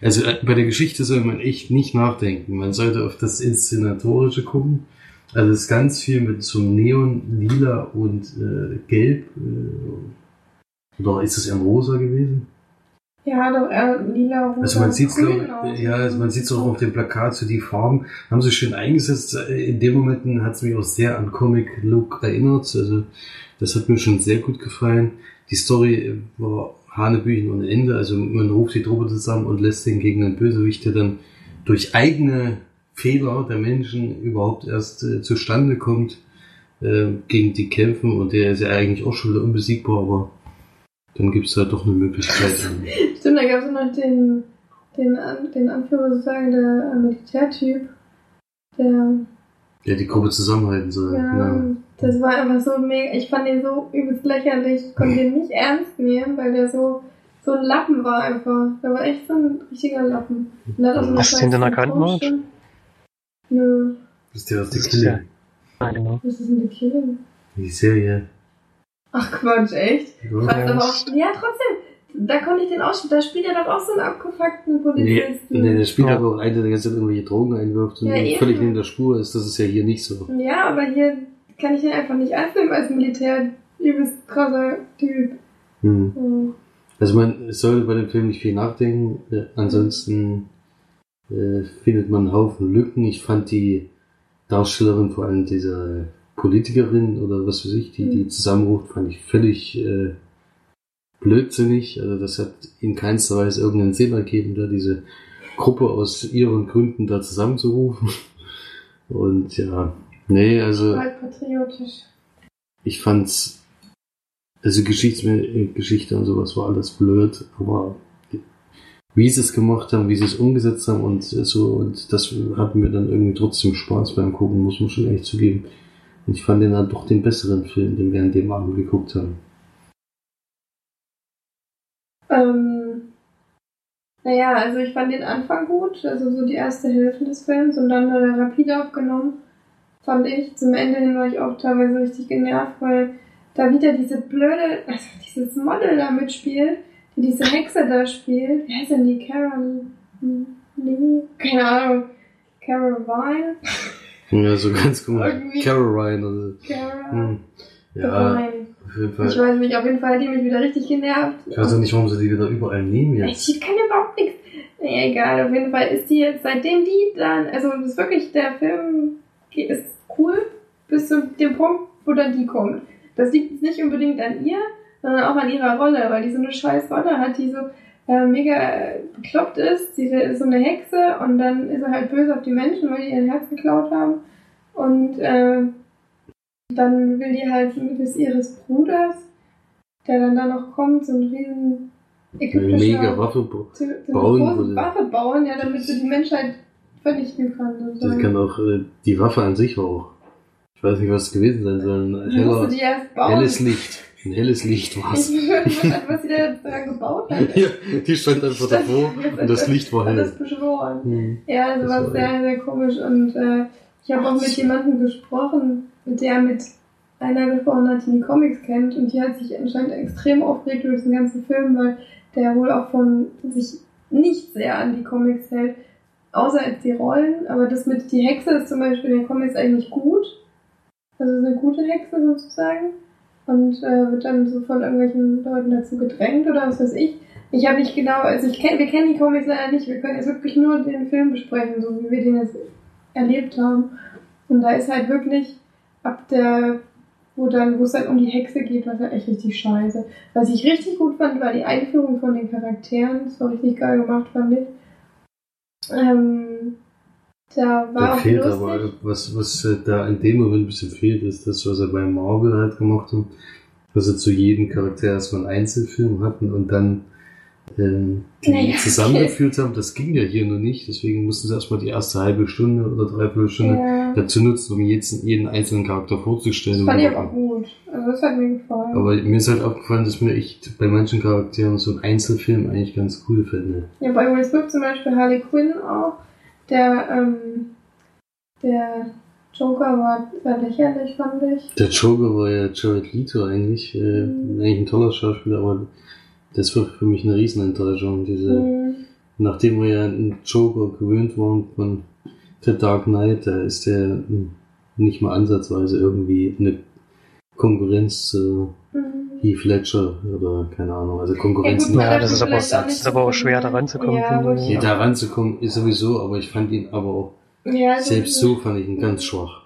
also äh, bei der Geschichte soll man echt nicht nachdenken. Man sollte auf das Inszenatorische gucken. Also es ist ganz viel mit so Neon, Lila und äh, Gelb. Äh, oder ist das eher rosa gewesen? Ja, doch, er lila, rosa, Also man sieht es grün auch. ja, also man sieht auch auf dem Plakat, so die Farben haben sie schön eingesetzt. In dem Moment hat es mich auch sehr an Comic Look erinnert. Also das hat mir schon sehr gut gefallen. Die Story war Hanebüchen ohne Ende. Also man ruft die Truppe zusammen und lässt den gegen einen Bösewicht, der dann durch eigene Fehler der Menschen überhaupt erst äh, zustande kommt, äh, gegen die kämpfen und der ist ja eigentlich auch schon wieder unbesiegbar, aber dann gibt es halt doch eine Möglichkeit. Stimmt, da gab es noch den, den, An- den Anführer sozusagen, der äh, Militärtyp, der, Ja, die Gruppe zusammenhalten soll. ja, Ja. das war einfach so mega, ich fand den so übelst lächerlich, ich konnte den nicht ernst nehmen, weil der so, so ein Lappen war einfach. Der war echt so ein richtiger Lappen. Der Hast du den denn erkannt. Nö, Ist der aus der Das ist ja- Kille? Ja, genau. was ist denn der Killing? Die Serie. Ach Quatsch, echt? Ja. Was aber das- auch, ja, trotzdem, da konnte ich den ausspielen, da spielt er doch auch so einen abgefuckten Nee, Polizisten. nee, der spielt aber auch einen, der die ganze Zeit irgendwelche Drogen einwirft und Ja, völlig neben der Spur ist. Das ist ja hier nicht so. Ja, aber hier kann ich den einfach nicht ernst nehmen als Militär. Übelst krasser Typ. Hm. Hm. Also man sollte bei dem Film nicht viel nachdenken. Äh, ansonsten äh, findet man einen Haufen Lücken. Ich fand die Darstellerin, vor allem diese Politikerin oder was weiß ich, die die Mhm. zusammenruft, fand ich völlig äh, blödsinnig. Also das hat in keinster Weise irgendeinen Sinn ergeben, da diese Gruppe aus ihren Gründen da zusammenzurufen. Und ja, nee, also patriotisch. ich fand's, also Geschichts äh, Geschichte und sowas war alles blöd, aber wie sie es gemacht haben, wie sie es umgesetzt haben und so, und das hat mir dann irgendwie trotzdem Spaß beim Gucken, muss man schon echt zugeben. Ich fand den dann doch den besseren Film, den wir an dem Abend geguckt haben. Ähm, naja, also ich fand den Anfang gut, also so die erste Hälfte des Films und dann hat er rapide aufgenommen, fand ich. Zum Ende hin war ich auch teilweise richtig genervt, weil da wieder diese blöde, also dieses Model da mitspielt, die diese Hexe da spielt. Wer ist denn die? Carol Lee? Keine Ahnung. Carol Vine? Ja, so ganz komisch. Irgendwie- Caroline oder Carol hm. Ja, auf jeden Ich Fall. weiß nicht, auf jeden Fall hat die mich wieder richtig genervt. Ich weiß auch nicht, warum sie die wieder überall nehmen Ich jetzt. kann überhaupt nichts. Nee, egal, auf jeden Fall ist die jetzt, seitdem die dann, also das ist wirklich, der Film ist cool, bis zu dem Punkt, wo dann die kommt. Das liegt jetzt nicht unbedingt an ihr, sondern auch an ihrer Rolle, weil die so eine scheiß Rolle hat, die so äh, mega bekloppt ist. Sie ist so eine Hexe und dann ist er halt böse auf die Menschen, weil die ihr Herz geklaut haben. Und äh, dann will die halt des ihres Bruders, der dann da noch kommt, so ein riesen ägyptischer Mega Waffe. so eine bauen große würde. Waffe bauen, ja, damit sie die Menschheit vernichten kann. Das kann auch, äh, die Waffe an sich auch. Ich weiß nicht, was es gewesen sein soll. Ein heller, helles Licht. Ein helles Licht war es. Was sie da gebaut hat. Ja, die stand einfach davor und das Licht war hell. beschworen. Hm. Ja, also Das war sehr, sehr komisch. Und äh, ich habe auch mit jemandem gesprochen, mit der mit einer gesprochen hat, die die Comics kennt. Und die hat sich anscheinend extrem aufgeregt über diesen ganzen Film, weil der wohl auch von sich nicht sehr an die Comics hält. Außer jetzt die Rollen. Aber das mit die Hexe ist zum Beispiel in den Comics eigentlich gut. Also ist eine gute Hexe sozusagen. Und äh, wird dann so von irgendwelchen Leuten dazu gedrängt oder was weiß ich. Ich habe nicht genau, also ich kenn, wir kennen die Comics leider nicht. Wir können jetzt wirklich nur den Film besprechen, so wie wir den jetzt erlebt haben. Und da ist halt wirklich ab der, wo dann, wo es dann um die Hexe geht, war halt echt richtig scheiße. Was ich richtig gut fand, war die Einführung von den Charakteren. Das war richtig geil gemacht, fand ich. Ähm, da war Da auch fehlt lustig. aber, was, was äh, da in dem Moment ein bisschen fehlt, ist das, was er bei Marvel halt gemacht hat, dass er zu jedem Charakter erstmal einen Einzelfilm hatten und dann ähm, die Naja, zusammengeführt haben. Das ging ja hier noch nicht, deswegen mussten sie erstmal die erste halbe Stunde oder dreiviertel Stunde ja, dazu nutzen, um jeden, jeden einzelnen Charakter vorzustellen. das fand ich aber gut. Also das hat mir gefallen. Aber mir ist halt aufgefallen, dass mir echt bei manchen Charakteren so ein Einzelfilm eigentlich ganz cool finde. Ja, bei Will Smith zum Beispiel Harley Quinn auch. Der, ähm, der Joker war sehr lächerlich, fand ich. Der Joker war ja Jared Leto eigentlich, äh, Mhm. eigentlich ein toller Schauspieler, aber das war für mich eine Riesenenttäuschung. Diese, Mhm. nachdem wir ja einen Joker gewöhnt waren von The Dark Knight, da ist der nicht mal ansatzweise irgendwie eine Konkurrenz zu. Heath Ledger oder keine Ahnung, also Konkurrenz Ja, gut, nicht. Ja, das ist aber, das ist aber auch schwer, da ranzukommen. Ja, finde ich. Nee, da ranzukommen ist sowieso, aber ich fand ihn aber auch, Ja, selbst so fand ich ihn ganz schwach.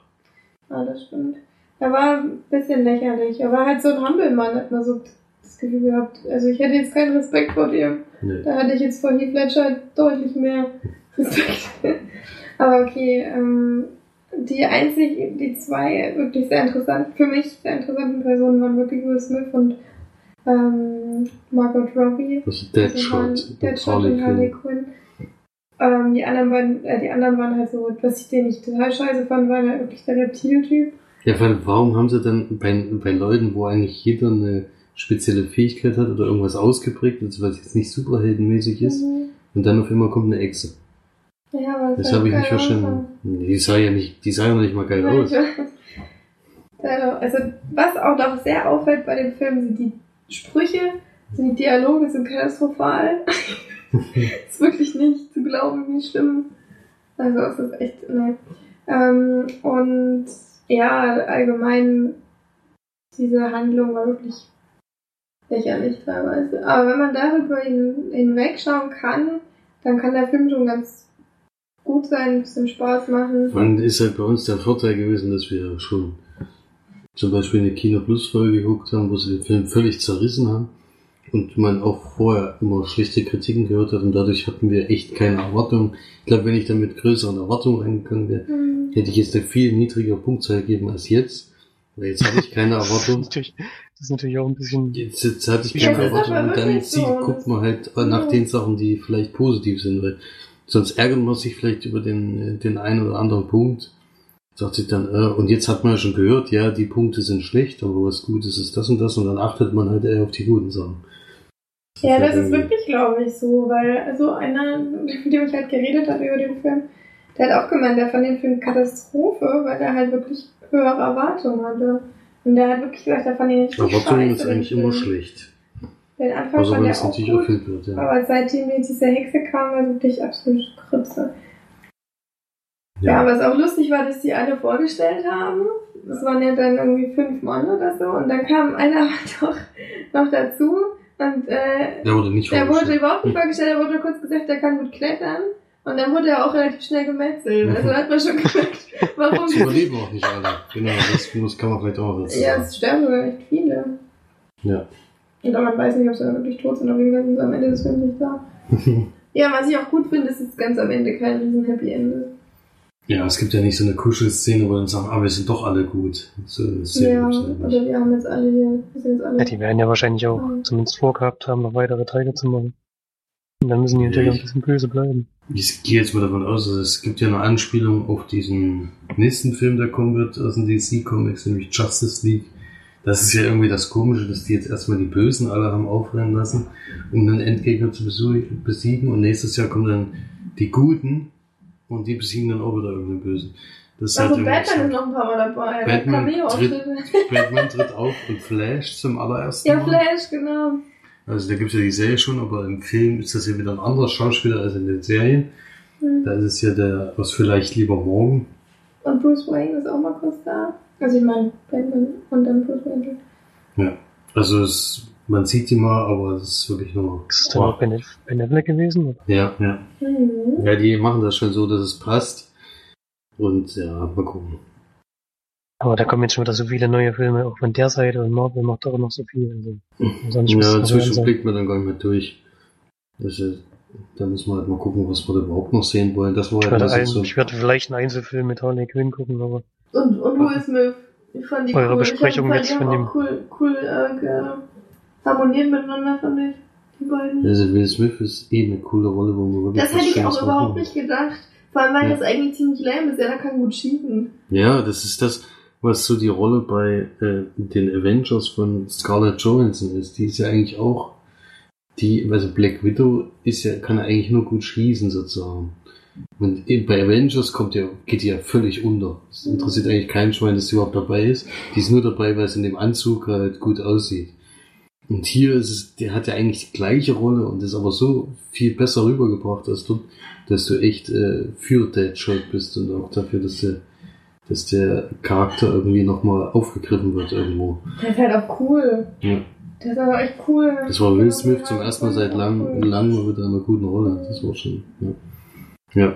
Ja, das stimmt. Er war ein bisschen lächerlich. Er war halt so ein Hampelmann, hat man so das Gefühl gehabt. Also ich hätte jetzt keinen Respekt vor dem. Nee. Da hatte ich jetzt vor Heath Ledger deutlich mehr Respekt. Aber okay, ähm, die einzig, die zwei wirklich sehr interessant, für mich sehr interessanten Personen waren wirklich Will Smith und ähm, Margot Robbie. Also Also Deadshot waren und Deadshot Harley und Harley Quinn. Ähm, die anderen beiden, äh, die anderen waren halt so, was ich den nicht total scheiße fand, war halt wirklich der Reptiltyp. Ja, weil warum haben sie dann bei, bei Leuten, wo eigentlich jeder eine spezielle Fähigkeit hat oder irgendwas ausgeprägt ist, was jetzt nicht superheldenmäßig ist, Mhm. und dann auf einmal kommt eine Echse. Ja, aber Das habe ich nicht verstanden. Die sah ja nicht, die sah ja noch nicht mal geil Nein, aus. weiß. Also, was auch noch sehr auffällt bei dem Film, sind die Sprüche, sind die Dialoge sind katastrophal. ist wirklich nicht zu glauben, wie schlimm. Also es ist echt, ne. Ähm, und ja, allgemein, diese Handlung war wirklich lächerlich teilweise. Aber wenn man darüber hin, hinwegschauen kann, dann kann der Film schon ganz gut sein, ein bisschen Spaß machen. Dann ist halt bei uns der Vorteil gewesen, dass wir schon zum Beispiel eine Kino Plus Folge geguckt haben, wo sie den Film völlig zerrissen haben und man auch vorher immer schlechte Kritiken gehört hat und dadurch hatten wir echt keine Erwartung. Ich glaube, wenn ich dann mit größeren Erwartungen reingegangen wäre, Hm. hätte ich jetzt eine viel niedriger Punktzahl gegeben als jetzt. Weil jetzt hatte ich keine Das Erwartung. ist natürlich, das ist natürlich auch ein bisschen, Jetzt, jetzt hatte ich keine ist Erwartung aber und dann so. guckt man halt nach Ja. den Sachen, die vielleicht positiv sind, weil sonst ärgert man sich vielleicht über den, den einen oder anderen Punkt. Sagt sich dann, äh, und jetzt hat man ja schon gehört, ja, die Punkte sind schlecht, aber was gut ist, ist das und das und dann achtet man halt eher auf die guten Sachen. Ja, halt das ist wirklich, glaube ich, so, weil also einer, mit dem ich halt geredet habe über den Film, der hat auch gemeint, der fand den Film Katastrophe, weil der halt wirklich höhere Erwartungen hatte. Und der hat wirklich gesagt, der fand den richtig Erwartungen scheiße, ist eigentlich immer schlecht. Den Anfang Also fand er auch gut, wird, ja. aber seitdem jetzt diese Hexe kam, war wirklich absolut Grütze. Ja, was auch lustig war, dass die alle vorgestellt haben. Das waren ja dann irgendwie fünf Mann oder so. Und dann kam einer doch noch dazu. Und äh, Der wurde nicht der wurde vorgestellt. überhaupt nicht vorgestellt, er wurde kurz gesagt, der kann gut klettern. Und dann wurde er auch relativ schnell gemetzelt. Also hat man schon gemerkt, warum. Sie überleben auch nicht alle. Genau, das muss, kann man vielleicht auch dazu ja, es sterben echt viele. Ja. Und man weiß nicht, ob sie dann wirklich tot sind, auf jeden Fall sind sie am Ende des Films nicht da. Ja, was ich auch gut finde, ist, dass es ganz am Ende kein riesen Happy End ist. Ja, es gibt ja nicht so eine Kuschelszene, wo dann sagen, ah, wir sind doch alle gut. So Ja, ja oder wir haben jetzt alle hier, wir sind jetzt alle. ja, die werden ja wahrscheinlich auch Mhm. zumindest vorgehabt haben, noch weitere Teile zu machen. Und dann müssen die natürlich auch ein bisschen böse bleiben. Ich gehe jetzt mal davon aus, dass es gibt ja eine Anspielung auf diesen nächsten Film, der kommen wird aus den DC-Comics, nämlich Justice League. Das ist ja irgendwie das Komische, dass die jetzt erstmal die Bösen alle haben aufrennen lassen, um einen Endgegner zu besiegen und nächstes Jahr kommen dann die Guten und die besiegen dann auch wieder irgendeinen Bösen. Das Also Batman ist noch ein paar Mal dabei. Batman Cameo-Auftritte. Batman tritt auf und Flash zum allerersten Ja, Mal. Flash, genau. Also da gibt's ja die Serie schon, aber im Film ist das ja wieder ein anderer Schauspieler als in den Serien. Hm. Da ist es ja der, was vielleicht lieber morgen. Und Bruce Wayne ist auch mal kurz da. Also ich meine, Batman und dann Bruce Wayne. Also es, man sieht die mal, aber es ist wirklich nur. Ist es dann auch Ben, ben Affleck gewesen? Ja, ja. Mhm. Ja, die machen das schon so, dass es passt. Und ja, mal gucken. Aber da kommen jetzt schon wieder so viele neue Filme, auch von der Seite und Marvel macht auch noch so viel. Also, Ja, inzwischen blickt man dann gar nicht mehr durch. Also, da müssen wir halt mal gucken, was wir da überhaupt noch sehen wollen. Das war Ich ja werde, das ein, so. ich werde vielleicht einen Einzelfilm mit Harley Quinn gucken, aber Und, und Will Smith. Ich fand die Eure cool. Besprechung ich fand, jetzt die von dem- auch cool, cool äh, ge- harmoniert miteinander, fand ich. Die beiden. Also Will Smith ist eh eine coole Rolle, wo man wirklich Das was hätte ich auch überhaupt machen. nicht gedacht. Vor allem, weil Ja. das eigentlich ziemlich lame ist. Ja, der kann gut schießen. Ja, das ist das, was so die Rolle bei äh, den Avengers von Scarlett Johansson ist. Die ist ja eigentlich auch, die, also Black Widow ist ja, kann eigentlich nur gut schießen sozusagen. Und bei Avengers kommt ja, geht die ja völlig unter. Es interessiert eigentlich keinen Schwein, dass sie überhaupt dabei ist. Die ist nur dabei, weil es in dem Anzug halt gut aussieht. Und hier ist es, der hat ja eigentlich die gleiche Rolle und ist aber so viel besser rübergebracht als dort, dass du echt äh, für Deadshot bist und auch dafür, dass der, dass der Charakter irgendwie nochmal aufgegriffen wird irgendwo. Der ist halt auch cool. Ja. Der ist aber echt cool. Das war Will Smith zum ersten Mal seit lang, lang mal wieder in einer guten Rolle. Das war schon, ja. Ja.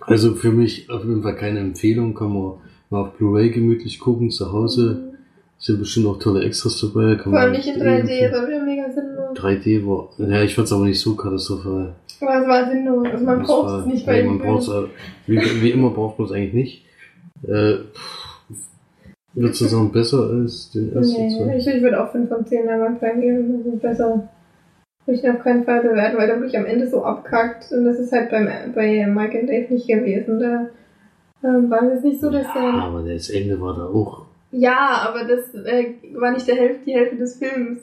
Also für mich auf jeden Fall keine Empfehlung, kann man mal auf Blu-ray gemütlich gucken, zu Hause. Sind bestimmt auch tolle Extras dabei. Kann Vor allem man nicht in eh 3D, empfehlen. das war wieder mega sinnlos. 3D war, ja, ich fand's aber nicht so katastrophal. Aber es war sinnlos. Also man braucht es nicht nee, bei man dem braucht's, äh, wie, wie immer braucht man es eigentlich nicht. Äh, Würdest du sagen, besser als den ersten Nee, zwei? ich, ich würde auch 5 von 10 Leinwandperlen geben. Das ist besser. Würde ich auf keinen Fall bewerten, weil der wirklich am Ende so abkackt. Und das ist halt beim, bei Mike and Dave nicht gewesen. Da ähm, war es nicht so, dass Ja, der. aber das Ende war da auch. Ja, aber das äh, war nicht der Hälfte, die Hälfte des Films.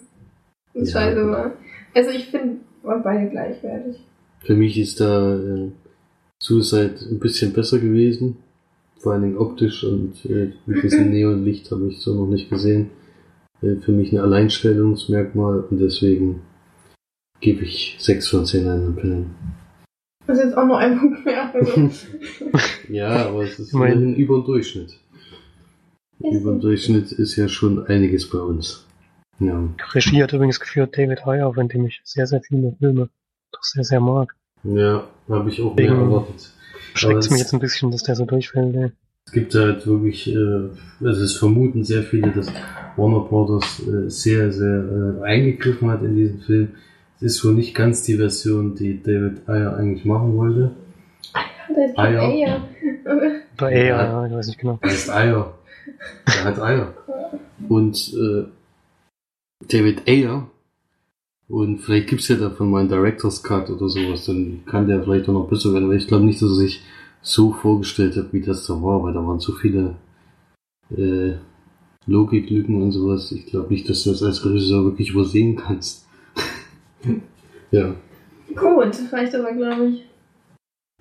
Das Ja, scheiße war. Also ich finde, waren beide gleichwertig. Für mich ist da äh, Suicide ein bisschen besser gewesen. Vor allen Dingen optisch und äh, mit diesem Neonlicht habe ich so noch nicht gesehen. Äh, für mich ein Alleinstellungsmerkmal und deswegen gebe ich 6 von 10 Leinwandperlen. Das ist jetzt auch noch ein Punkt mehr. Also. Ja, aber es ist Mein- immerhin über dem Durchschnitt. Ist Über dem so. Durchschnitt ist ja schon einiges bei uns. Ja. Regie hat übrigens geführt David Heyer, von dem ich sehr, sehr viele Filme doch sehr, sehr mag. Ja, habe ich auch mehr erwartet. Schreckt es- mich jetzt ein bisschen, dass der so durchfällt. ey. Es gibt halt wirklich, äh, also es vermuten sehr viele, dass Warner Brothers äh, sehr, sehr äh, eingegriffen hat in diesen Film. Es ist wohl nicht ganz die Version, die David Ayer eigentlich machen wollte. Der ist. Eier. Oder eher, Ja. ja, ich weiß nicht genau. Er heißt Ayer. Er hat Eier. Und äh, David Ayer, und vielleicht gibt's ja davon mal einen Director's Cut oder sowas, dann kann der vielleicht auch noch besser werden, aber ich glaube nicht, dass er sich so vorgestellt hat, wie das da war, weil da waren so viele äh, Logiklücken und sowas. Ich glaube nicht, dass du das als Regisseur wirklich übersehen kannst. ja. Gut, reicht aber, glaube ich.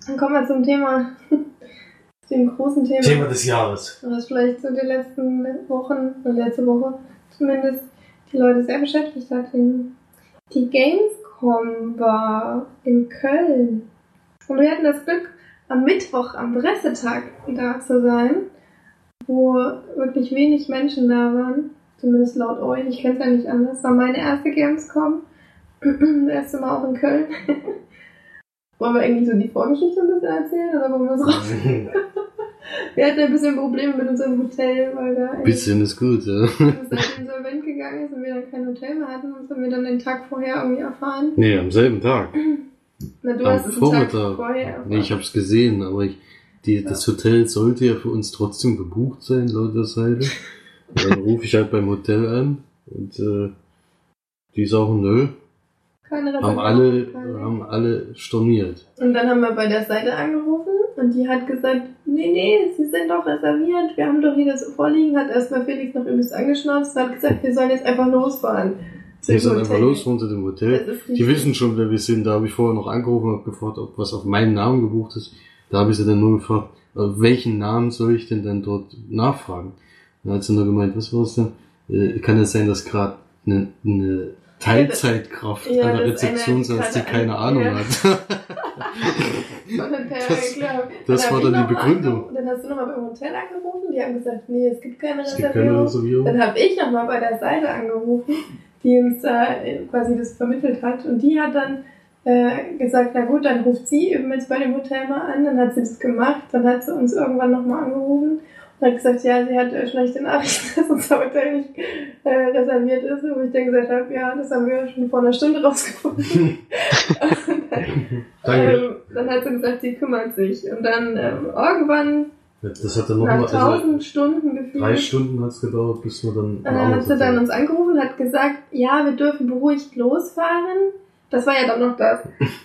Dann kommen wir zum Thema, dem großen Thema, des Jahres. was vielleicht so die letzten Wochen, oder letzte Woche zumindest, die Leute sehr beschäftigt hat. Die Gamescom war in Köln. Und wir hatten das Glück, am Mittwoch, am Pressetag da zu sein, wo wirklich wenig Menschen da waren. Zumindest laut euch. Ich kenne es ja nicht anders. War meine erste Gamescom. Das erste Mal auch in Köln. Wollen wir eigentlich so die Vorgeschichte ein bisschen erzählen? Oder wollen wir es raus? Wir hatten ein bisschen Probleme mit unserem Hotel, weil da ein- Bisschen ist gut, ja. halt insolvent gegangen ist und wir dann kein Hotel mehr hatten. Und das haben wir dann den Tag vorher irgendwie erfahren. Nee, am selben Tag. Na, du Am hast es einen Tag Vormittag. vorher erfahren. Nee, ich hab's gesehen, aber ich, die, das Hotel sollte ja für uns trotzdem gebucht sein, laut der Seite. Dann rufe ich halt beim Hotel an und äh, die sagen, nö, Keine haben alle, keine. haben alle storniert. Und dann haben wir bei der Seite angerufen und die hat gesagt, nee, nee, sie sind doch reserviert, wir haben doch hier das vorliegen, hat erstmal Felix noch übelst angeschnauzt und hat gesagt, wir sollen jetzt einfach losfahren. dem sind einfach los zu dem Hotel. Das Die wissen schon, wer wir sind. Da habe ich vorher noch angerufen und gefragt, ob was auf meinen Namen gebucht ist. Da habe ich sie dann nur gefragt, äh, welchen Namen soll ich denn dann dort nachfragen? Dann hat sie nur gemeint, was war es denn? Äh, kann es sein, dass gerade eine, eine Teilzeitkraft Ja, an der dass eine Rezeption saß, die keine eine- Ahnung ja. hat? Das- das war dann die Begründung. Dann hast du nochmal beim Hotel angerufen, die haben gesagt, nee, es gibt keine Es gibt keine Reservierung. Reservierung. Dann habe ich nochmal bei der Seite angerufen, die uns da äh, quasi das vermittelt hat. Und die hat dann äh, gesagt, na gut, dann ruft sie eben jetzt bei dem Hotel mal an. Dann hat sie das gemacht. Dann hat sie uns irgendwann nochmal angerufen hat gesagt, ja, sie hat äh, schlechte Nachrichten, dass unser Hotel nicht äh, reserviert ist. Wo ich dann gesagt habe, ja, das haben wir schon vor einer Stunde rausgefunden. und dann, Danke. ähm, dann hat sie gesagt, sie kümmert sich. Und dann ähm, irgendwann Das hat dann nach nochmal, also tausend Stunden gefühlt. drei Stunden hat's gedauert, bis wir dann Äh, hat sie dann uns angerufen und hat gesagt, ja, wir dürfen beruhigt losfahren. Das war ja dann noch das.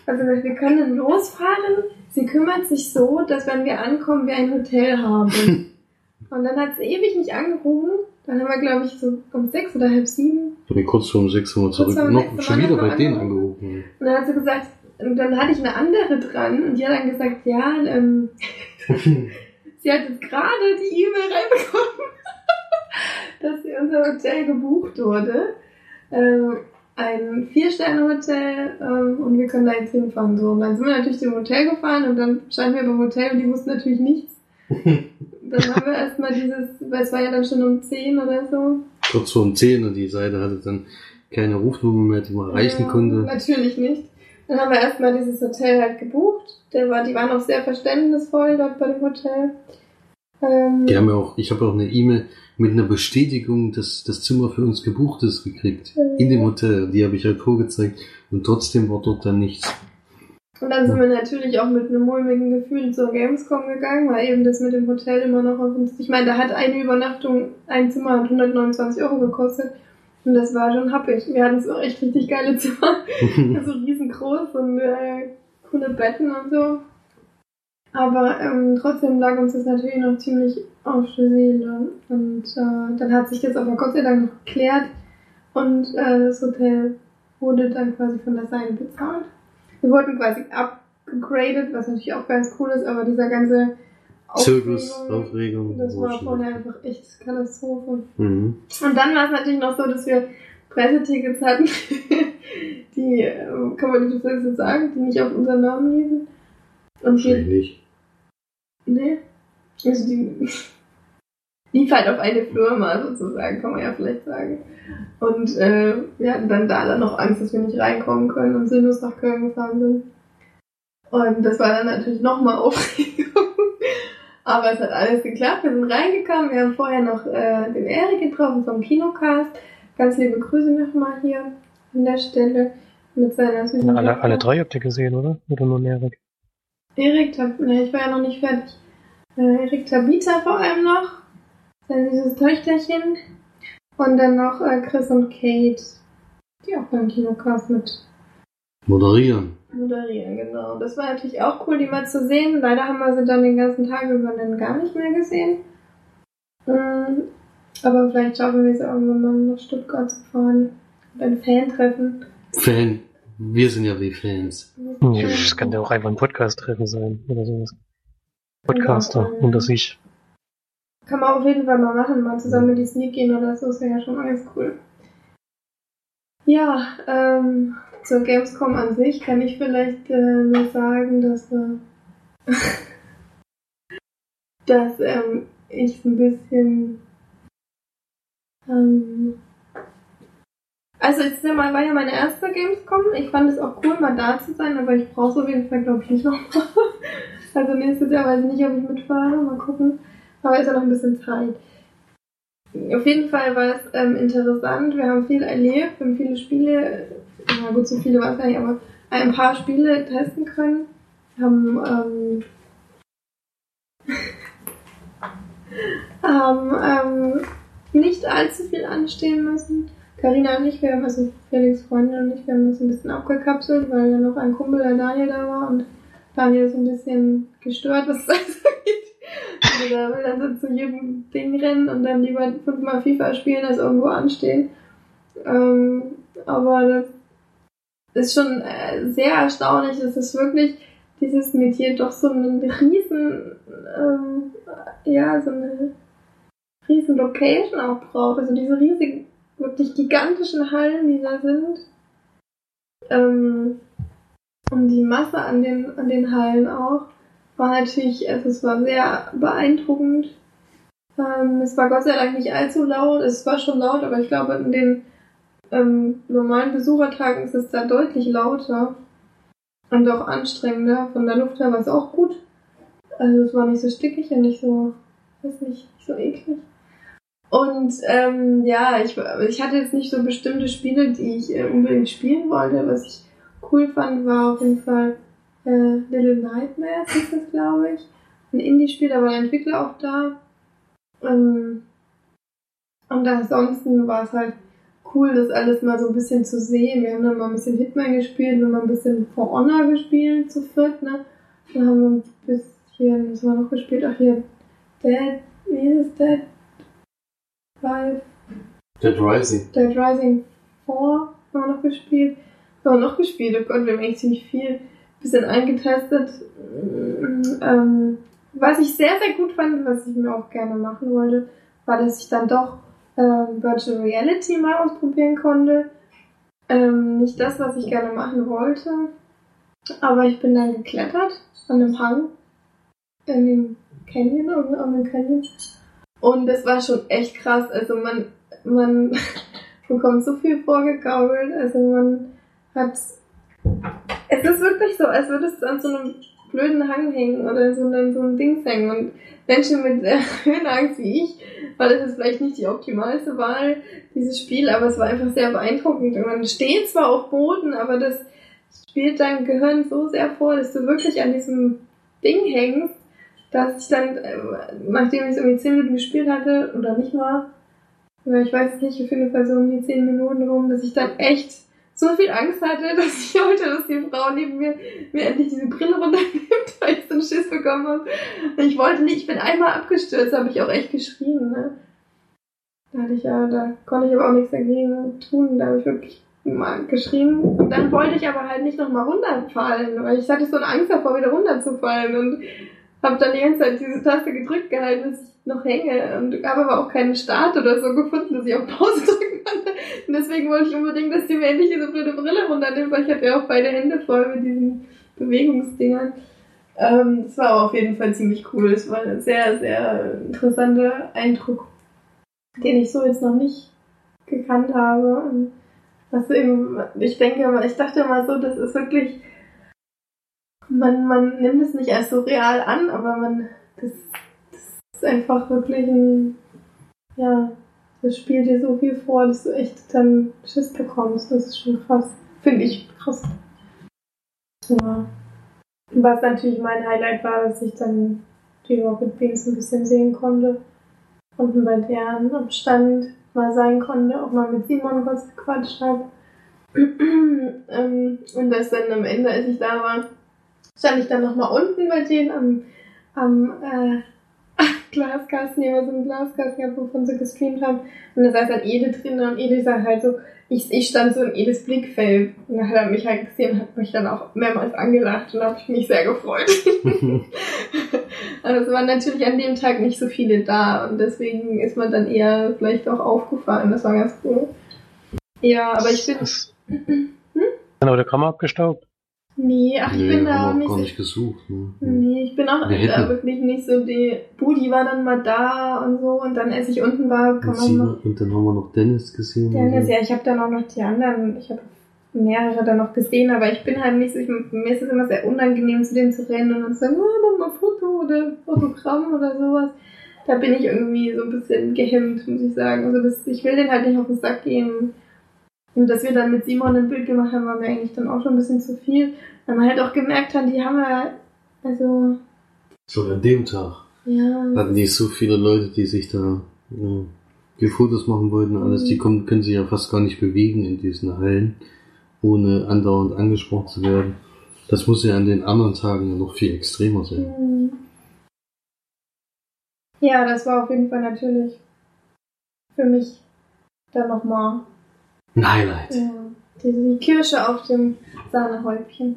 Also wir können losfahren. Sie kümmert sich so, dass wenn wir ankommen, wir ein Hotel haben. Und dann hat sie ewig nicht angerufen. Dann haben wir, glaube ich, so um sechs oder halb sieben. Nee, kurz vor um sechs haben wir zurück, noch schon wieder bei denen angerufen. angerufen. Und dann hat sie gesagt, und dann hatte ich eine andere dran und die hat dann gesagt, ja, ähm, sie hat jetzt gerade die E-Mail reinbekommen, dass sie unser Hotel gebucht wurde. Ähm, ein Vier-Sterne-Hotel ähm, und wir können da jetzt hinfahren. So. Und dann sind wir natürlich zum Hotel gefahren und dann standen wir beim Hotel und die wussten natürlich nichts. Dann haben wir erstmal dieses, weil es war ja dann schon um 10 oder so. kurz vor um 10 und die Seite hatte dann keine Rufnummer mehr, die man erreichen Ja, konnte. Natürlich nicht. Dann haben wir erstmal dieses Hotel halt gebucht. Der war, die waren auch sehr verständnisvoll dort bei dem Hotel. Ähm, Die haben ja auch, ich habe auch eine E-Mail mit einer Bestätigung, dass das Zimmer für uns gebucht ist, gekriegt. In dem Hotel. Die habe ich halt vorgezeigt. Und trotzdem war dort dann nichts. Und dann sind wir natürlich auch mit einem mulmigen Gefühl zur Gamescom gegangen, weil eben das mit dem Hotel immer noch auf uns. Ich meine, da hat eine Übernachtung, ein Zimmer hat 129 Euro gekostet. Und das war schon happig. Wir hatten so echt richtig geile Zimmer. so riesengroß und äh, coole Betten und so. Aber ähm, trotzdem lag uns das natürlich noch ziemlich auf der Seele. Und äh, dann hat sich das aber Gott sei Dank noch geklärt. Und äh, das Hotel wurde dann quasi von der Seite bezahlt. Wir wurden quasi upgraded, was natürlich auch ganz cool ist, aber dieser ganze Zirkus, Aufregung, das war vorher einfach echt Katastrophe. Mhm. Und dann war es natürlich noch so, dass wir Pressetickets hatten, die, äh, kann man nicht so sagen, die nicht auf unseren Namen liefen. Und die, nicht. nee, also die, lief halt auf eine Firma sozusagen, kann man ja vielleicht sagen. Und äh, wir hatten dann da alle noch Angst, dass wir nicht reinkommen können und sinnlos nach Köln gefahren sind. Und das war dann natürlich nochmal Aufregung. Aber es hat alles geklappt. Wir sind reingekommen. Wir haben vorher noch äh, den Erik getroffen vom Kinocast. Ganz liebe Grüße nochmal hier an der Stelle mit seiner süßen Alle, alle drei habt ihr gesehen, oder? Oder nur Erik? Erik, ne, ich war ja noch nicht fertig. Äh, Erik Tabita vor allem noch. Sein süßes Töchterchen. Und dann noch äh, Chris und Kate, die auch beim Kinocast mit Moderieren. moderieren, genau. Das war natürlich auch cool, die mal zu sehen. Leider haben wir sie dann den ganzen Tag über dann gar nicht mehr gesehen. Mm, Aber vielleicht schaffen wir es irgendwann mal nach Stuttgart zu fahren. Und ein Fan-Treffen. Fan. Wir sind ja wie Fans. Ja, das kann ja auch einfach ein Podcast-Treffen sein oder sowas. Podcaster Genau. unter sich. Kann man auf jeden Fall mal machen, mal zusammen in die Sneak gehen oder so, ist ja schon alles cool. Ja, ähm, zur Gamescom an sich kann ich vielleicht äh, nur sagen, dass, äh, dass ähm, ich ein bisschen ähm, also jetzt mal, war ja meine erste Gamescom. Ich fand es auch cool, mal da zu sein, aber ich brauche es auf jeden Fall, glaube ich, nicht nochmal. Also nächstes Jahr weiß ich nicht, ob ich mitfahre. Mal gucken. Aber ist ja noch ein bisschen Zeit. Auf jeden Fall war es ähm, interessant. Wir haben viel erlebt, wir haben viele Spiele, na gut, so viele waren es gar nicht, aber ein paar Spiele testen können. Haben, ähm, haben ähm, nicht allzu viel anstehen müssen. Carina und ich, wir haben, also Felix Freundin und ich, wir haben uns ein bisschen abgekapselt, weil ja noch ein Kumpel, der Daniel, da war und Daniel ist ein bisschen gestört, was das angeht. Also der will dann so zu jedem Ding rennen und dann lieber fünfmal FIFA spielen, als irgendwo anstehen. Ähm, aber das ist schon äh, sehr erstaunlich, dass es wirklich dieses Metier doch so einen riesen, ähm, ja, so eine riesen Location auch braucht. Also diese riesigen, wirklich gigantischen Hallen, die da sind. Ähm, und die Masse an den, an den Hallen auch war natürlich, also es war sehr beeindruckend. Ähm, es war Gott sei Dank nicht allzu laut. Es war schon laut, aber ich glaube, in den ähm, normalen Besuchertagen ist es da deutlich lauter und auch anstrengender. Von der Luft her war es auch gut. Also es war nicht so stickig und nicht so, weiß nicht, nicht so eklig. Und ähm, ja, ich, ich hatte jetzt nicht so bestimmte Spiele, die ich äh, unbedingt spielen wollte. Was ich cool fand, war auf jeden Fall äh, Little Nightmares, ist das, glaube ich. Ein Indie-Spiel, da war der Entwickler auch da. Ähm, und ansonsten war es halt cool, das alles mal so ein bisschen zu sehen. Wir haben dann mal ein bisschen Hitman gespielt, wir haben mal ein bisschen For Honor gespielt zu viert, ne? Dann haben wir ein bisschen, was haben wir noch gespielt? Ach hier, Dead, wie ist es, Dead? Five, Dead Rising. Dead Rising 4 haben wir noch gespielt. Haben wir noch gespielt, oh Gott, wir haben echt ziemlich viel bisschen eingetestet. Ähm, was ich sehr, sehr gut fand, was ich mir auch gerne machen wollte, war, dass ich dann doch ähm, Virtual Reality mal ausprobieren konnte. Ähm, nicht das, was ich gerne machen wollte, aber ich bin dann geklettert an einem Hang in dem Canyon, an an dem Canyon. Und das war schon echt krass. Also man, man bekommt so viel vorgegaukelt. Also man hat es ist wirklich so, als würdest du an so einem blöden Hang hängen oder so einem, so einem Dings hängen. Und Menschen mit Höhenangst wie ich, war das jetzt vielleicht nicht die optimalste Wahl, dieses Spiel, aber es war einfach sehr beeindruckend. Und man steht zwar auf Boden, aber das spielt dein Gehirn so sehr vor, dass du wirklich an diesem Ding hängst, dass ich dann, äh, nachdem ich es irgendwie 10 Minuten gespielt hatte, oder nicht mal, ich weiß es nicht, Fall so um die 10 Minuten rum, dass ich dann echt so viel Angst hatte, dass ich wollte, dass die Frau neben mir mir endlich diese Brille runternimmt, weil ich so einen Schiss bekommen habe. Ich wollte nicht, ich bin einmal abgestürzt, habe ich auch echt geschrien. Ne? Da hatte ich ja, da konnte ich aber auch nichts dagegen tun, da habe ich wirklich mal geschrien. Und dann wollte ich aber halt nicht nochmal runterfallen, weil ich hatte so eine Angst davor, wieder runterzufallen und habe dann die ganze Zeit diese Taste gedrückt gehalten, dass ich noch hänge und habe aber auch keinen Start oder so gefunden, dass ich auf Pause drücken konnte. Und deswegen wollte ich unbedingt, dass die mir endlich diese blöde Brille runternimmt, weil ich hatte ja auch beide Hände voll mit diesen Bewegungsdingern. Ähm, das war auf jeden Fall ziemlich cool. Es war ein sehr, sehr interessanter Eindruck, den ich so jetzt noch nicht gekannt habe. Und was eben, ich denke, ich dachte mal so, das ist wirklich, man, man nimmt es nicht als so real an, aber man, das, das ist einfach wirklich ein, ja, das spielt dir so viel vor, dass du echt dann Schiss bekommst. Das ist schon krass. Finde ich krass. Ja. Was natürlich mein Highlight war, dass ich dann die Rocket Beans ein bisschen sehen konnte. Unten bei deren am Stand mal sein konnte, auch mal mit Simon kurz gequatscht habe. Ähm, und dass dann am Ende, als ich da war, stand ich dann nochmal unten bei denen am, am äh, Glaskasten, die immer so einen Glaskasten gehabt, wovon sie gestreamt haben. Und da saß halt Ede drin und Ede sagt halt so, ich, ich stand so in Edes Blickfeld. Und dann hat er mich halt gesehen und hat mich dann auch mehrmals angelacht und da habe ich mich sehr gefreut. also es waren natürlich an dem Tag nicht so viele da und deswegen ist man dann eher vielleicht auch aufgefallen. Das war ganz cool. Ja, aber ich bin. Hm? Genau, der Kammer abgestaubt. Nee, ach, ich nee, bin da auch nicht. gar nicht gesucht. Ne? Nee, ich bin auch da hätten- wirklich nicht so die. Budi war dann mal da und so und dann, als ich unten war, kann Und, man noch. und dann haben wir noch Dennis gesehen. Dennis, ja, ich habe dann auch noch die anderen, ich habe mehrere dann noch gesehen, aber ich bin halt nicht so, ich, mir ist es immer sehr unangenehm, zu denen zu rennen und dann zu sagen, oh, mach mal Foto oder Autogramm oder sowas. Da bin ich irgendwie so ein bisschen gehemmt, muss ich sagen. Also das, ich will den halt nicht auf den Sack gehen. Und dass wir dann mit Simon ein Bild gemacht haben, war mir eigentlich dann auch schon ein bisschen zu viel. Weil man halt auch gemerkt hat, die haben ja, also, So an dem Tag ja, hatten die so viele Leute, die sich da ja, die Fotos machen wollten. Alles, Mhm. die kommen, können sich ja fast gar nicht bewegen in diesen Hallen, ohne andauernd angesprochen zu werden. Das muss ja an den anderen Tagen ja noch viel extremer sein. Mhm. Ja, das war auf jeden Fall natürlich für mich dann nochmal Ein Highlight. ja, die, Kirsche auf dem Sahnehäubchen.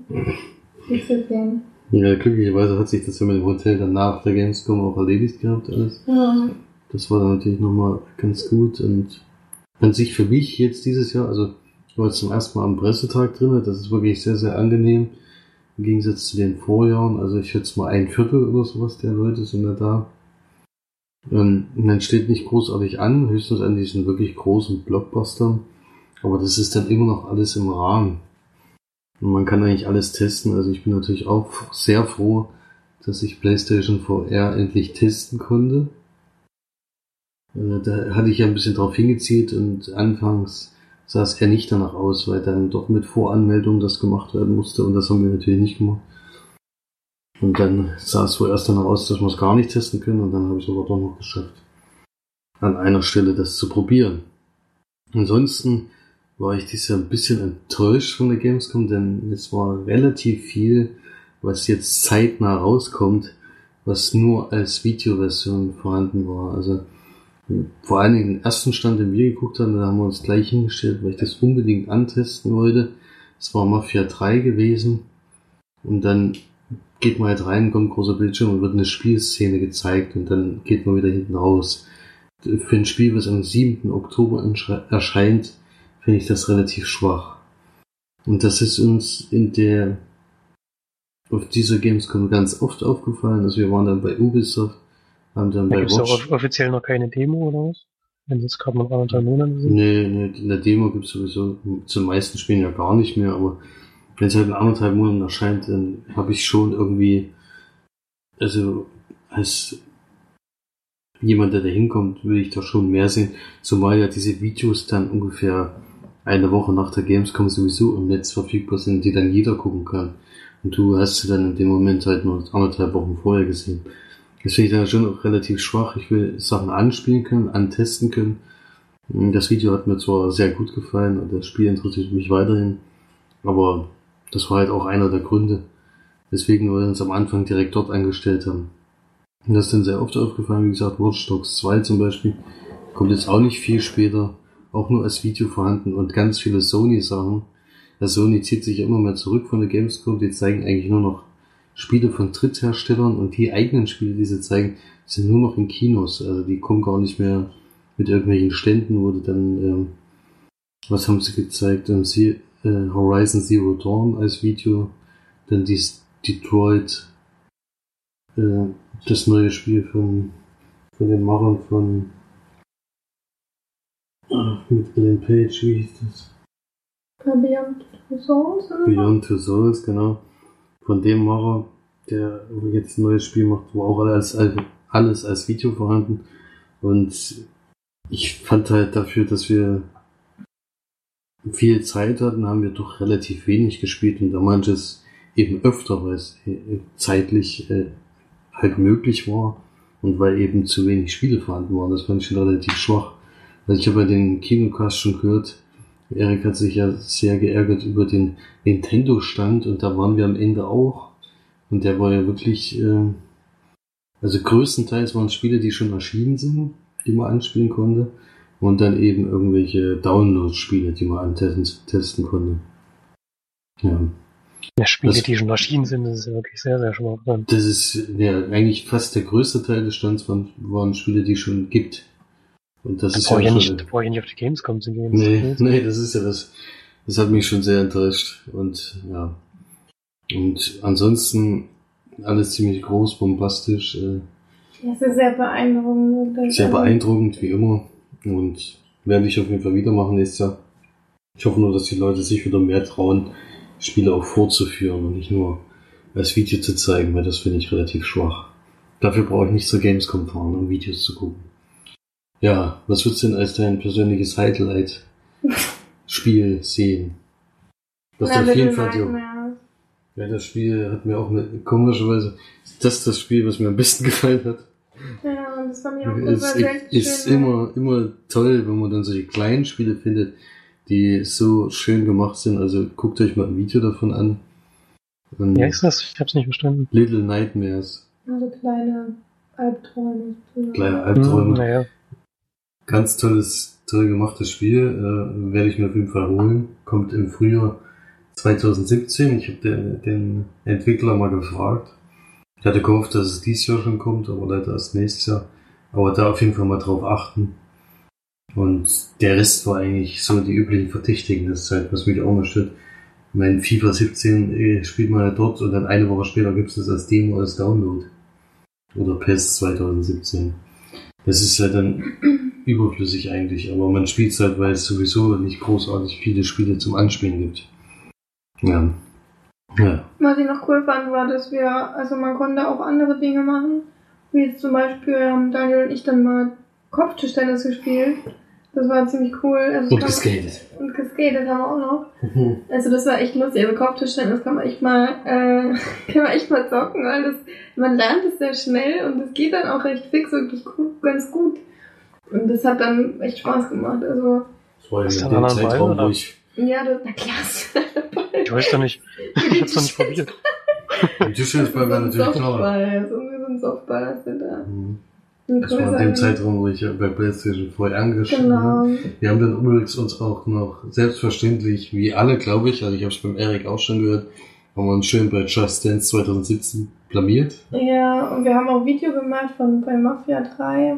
Ja, glücklicherweise hat sich das ja mit dem Hotel dann nach der Gamescom auch erledigt gehabt alles. Ja. Das war dann natürlich nochmal ganz gut und an sich für mich jetzt dieses Jahr, also ich war jetzt zum ersten Mal am Pressetag drin, das ist wirklich sehr, sehr angenehm im Gegensatz zu den Vorjahren. Also ich schätze mal ein Viertel oder sowas der Leute sind da da. Und man steht nicht großartig an, höchstens an diesen wirklich großen Blockbustern. Aber das ist dann immer noch alles im Rahmen. Und man kann eigentlich alles testen. Also ich bin natürlich auch sehr froh, dass ich PlayStation VR endlich testen konnte. Äh, Da hatte ich ja ein bisschen drauf hingezielt und anfangs sah es eher nicht danach aus, weil dann doch mit Voranmeldung das gemacht werden musste und das haben wir natürlich nicht gemacht. Und dann sah es wohl erst danach aus, dass wir es gar nicht testen können und dann habe ich es aber doch noch geschafft, an einer Stelle das zu probieren. Ansonsten war ich dieses Jahr ein bisschen enttäuscht von der Gamescom, denn es war relativ viel, was jetzt zeitnah rauskommt, was nur als Videoversion vorhanden war. Also vor allen Dingen den ersten Stand, den wir geguckt haben, da haben wir uns gleich hingestellt, weil ich das unbedingt antesten wollte. Es war Mafia 3 gewesen. Und dann geht man halt rein, kommt ein großer Bildschirm und wird eine Spielszene gezeigt und dann geht man wieder hinten raus. Für ein Spiel, was am 7. Oktober erscheint, finde ich das relativ schwach. Und das ist uns in der auf dieser Gamescom ganz oft aufgefallen. Also wir waren dann bei Ubisoft, haben dann Da bei gibt es Watch auch offiziell noch keine Demo oder was? Wenn es gerade noch anderthalb Monate sind. Nee, nee, in der Demo gibt's sowieso zum meisten Spielen ja gar nicht mehr, aber wenn es halt in anderthalb Monaten erscheint, dann habe ich schon irgendwie, also als jemand, der da hinkommt, will ich da schon mehr sehen, zumal ja diese Videos dann ungefähr eine Woche nach der Gamescom sowieso im Netz verfügbar sind, die dann jeder gucken kann. Und du hast sie dann in dem Moment halt nur anderthalb Wochen vorher gesehen. Das finde ich dann schon relativ schwach. Ich will Sachen anspielen können, antesten können. Das Video hat mir zwar sehr gut gefallen und das Spiel interessiert mich weiterhin, aber das war halt auch einer der Gründe, weswegen wir uns am Anfang direkt dort angestellt haben. Und das ist dann sehr oft aufgefallen, wie gesagt, Watch Dogs 2 zum Beispiel, kommt jetzt auch nicht viel später, auch nur als Video vorhanden und ganz viele Sony-Sachen. Der Sony zieht sich immer mehr zurück von der Gamescom, die zeigen eigentlich nur noch Spiele von Drittherstellern und die eigenen Spiele, die sie zeigen, sind nur noch in Kinos, also die kommen gar nicht mehr mit irgendwelchen Ständen wurde dann, ähm, was haben sie gezeigt? Ähm, sie, äh, Horizon Zero Dawn als Video, dann die Detroit äh, das neue Spiel von, von den Machern von ah, mit Ellen Page, wie hieß das? Beyond Two Souls oder? Beyond Two Souls, genau. Von dem Macher, der jetzt ein neues Spiel macht, wo auch alles, alles als Video vorhanden. Und ich fand halt dafür, dass wir viel Zeit hatten, haben wir doch relativ wenig gespielt und da manches eben öfter, weil es äh, zeitlich äh, halt möglich war und weil eben zu wenig Spiele vorhanden waren. Das fand ich schon relativ schwach. Also ich habe ja den Kinocast schon gehört, Erik hat sich ja sehr geärgert über den Nintendo-Stand und da waren wir am Ende auch. Und der war ja wirklich, äh, also größtenteils waren Spiele, die schon erschienen sind, die man anspielen konnte. Und dann eben irgendwelche Download-Spiele, die man antesten testen konnte. Ja. Ja, Spiele, Das- die schon erschienen sind, das ist ja wirklich sehr, sehr schwach. Das ist ja eigentlich fast der größte Teil des Stands waren, waren Spiele, die schon gibt. Und das Da ist brauche ich, ja ja schon, nicht, brauche ich nicht auf die Gamescom zu gehen. Nee, nee, das ist ja das. Das hat mich schon sehr enttäuscht. Und ja. Und ansonsten alles ziemlich groß, bombastisch, äh, Ja, es ist sehr beeindruckend. wirklich. sehr beeindruckend, wie immer. Und werde ich auf jeden Fall wieder machen nächstes Jahr. Ich hoffe nur, dass die Leute sich wieder mehr trauen, Spiele auch vorzuführen und nicht nur als Video zu zeigen, weil das finde ich relativ schwach. Dafür brauche ich nicht zur Gamescom fahren, um Videos zu gucken. Ja, was würdest du denn als dein persönliches Highlight-Spiel sehen? Das Na, auf jeden Little Fall die, Nightmares. ja, das Spiel hat mir auch mit, komischerweise, ist das das Spiel, was mir am besten gefallen hat. Ja, das fand ich auch es echt ist schön immer, immer toll, wenn man dann solche kleinen Spiele findet, die so schön gemacht sind. Also guckt euch mal ein Video davon an. Und Wie heißt das? Ich hab's nicht verstanden. Little Nightmares, Also kleine Albträume. kleine Hm, Albträume. naja. Ganz tolles, toll gemachtes Spiel. Äh, werde ich mir auf jeden Fall holen. Kommt im Frühjahr 2017. Ich habe den, den Entwickler mal gefragt. Ich hatte gehofft, dass es dieses Jahr schon kommt, aber leider erst nächstes Jahr. Aber da auf jeden Fall mal drauf achten. Und der Rest war eigentlich so die üblichen Verdächtigen. Das ist halt, was mich auch mal stört. Mein FIFA 17 äh, spielt man ja dort und dann eine Woche später gibt es das als Demo, als Download. Oder PES 2017. Das ist halt dann überflüssig eigentlich, aber man spielt es halt, weil es sowieso nicht großartig viele Spiele zum Anspielen gibt. Ja. Ja. Was ich noch cool fand, war, dass wir, also man konnte auch andere Dinge machen. Wie jetzt zum Beispiel haben Daniel und ich dann mal Kopftischtennis gespielt. Das war ziemlich cool. Also Und geskatet. Und geskatet haben wir auch noch. Also das war echt lustig. Also Kopftischtennis kann man echt mal, äh, kann man echt mal zocken, weil das, man lernt es sehr schnell und es geht dann auch recht fix, wirklich gut, ganz gut. Und das hat dann echt Spaß gemacht. Also, Das war ja in dem anderen Ball, Zeitraum, oder? wo ich ja, das, na klar, ist. Ich weiß doch nicht. Ich hab's noch nicht probiert. im Tischtennisball war natürlich. Softball, so wie so ein Softball hast du da. Mhm. Das war in dem Zeitraum, wo ich bei PlayStation vorher angeschrieben habe. Genau. Wir haben dann übrigens uns auch noch selbstverständlich, wie alle, glaube ich, also ich habe es beim Erik auch schon gehört, haben wir uns schön bei Just Dance 2017 blamiert. Ja, und wir haben auch Video gemacht von bei Mafia 3.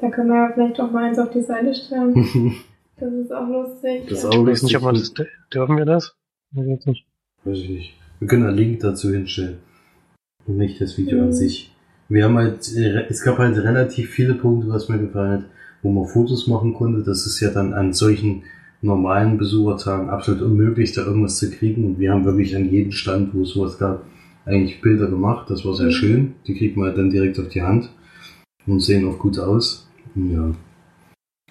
Da können wir ja vielleicht auch mal eins auf die Seite stellen. Das ist auch lustig. Das ja. auch Ich weiß nicht, ob man lustig. das, dürfen wir das? Weiß ich jetzt nicht. Weiß ich nicht. Wir können einen Link dazu hinstellen. Und nicht das Video Mhm. an sich. Wir haben halt, äh, es gab halt relativ viele Punkte, was mir gefallen hat, wo man Fotos machen konnte. Das ist ja dann an solchen normalen Besuchertagen absolut unmöglich, da irgendwas zu kriegen. Und wir haben wirklich an jedem Stand, wo es sowas gab, eigentlich Bilder gemacht. Das war sehr Mhm. schön. Die kriegt man halt dann direkt auf die Hand und sehen auch gut aus. Ja.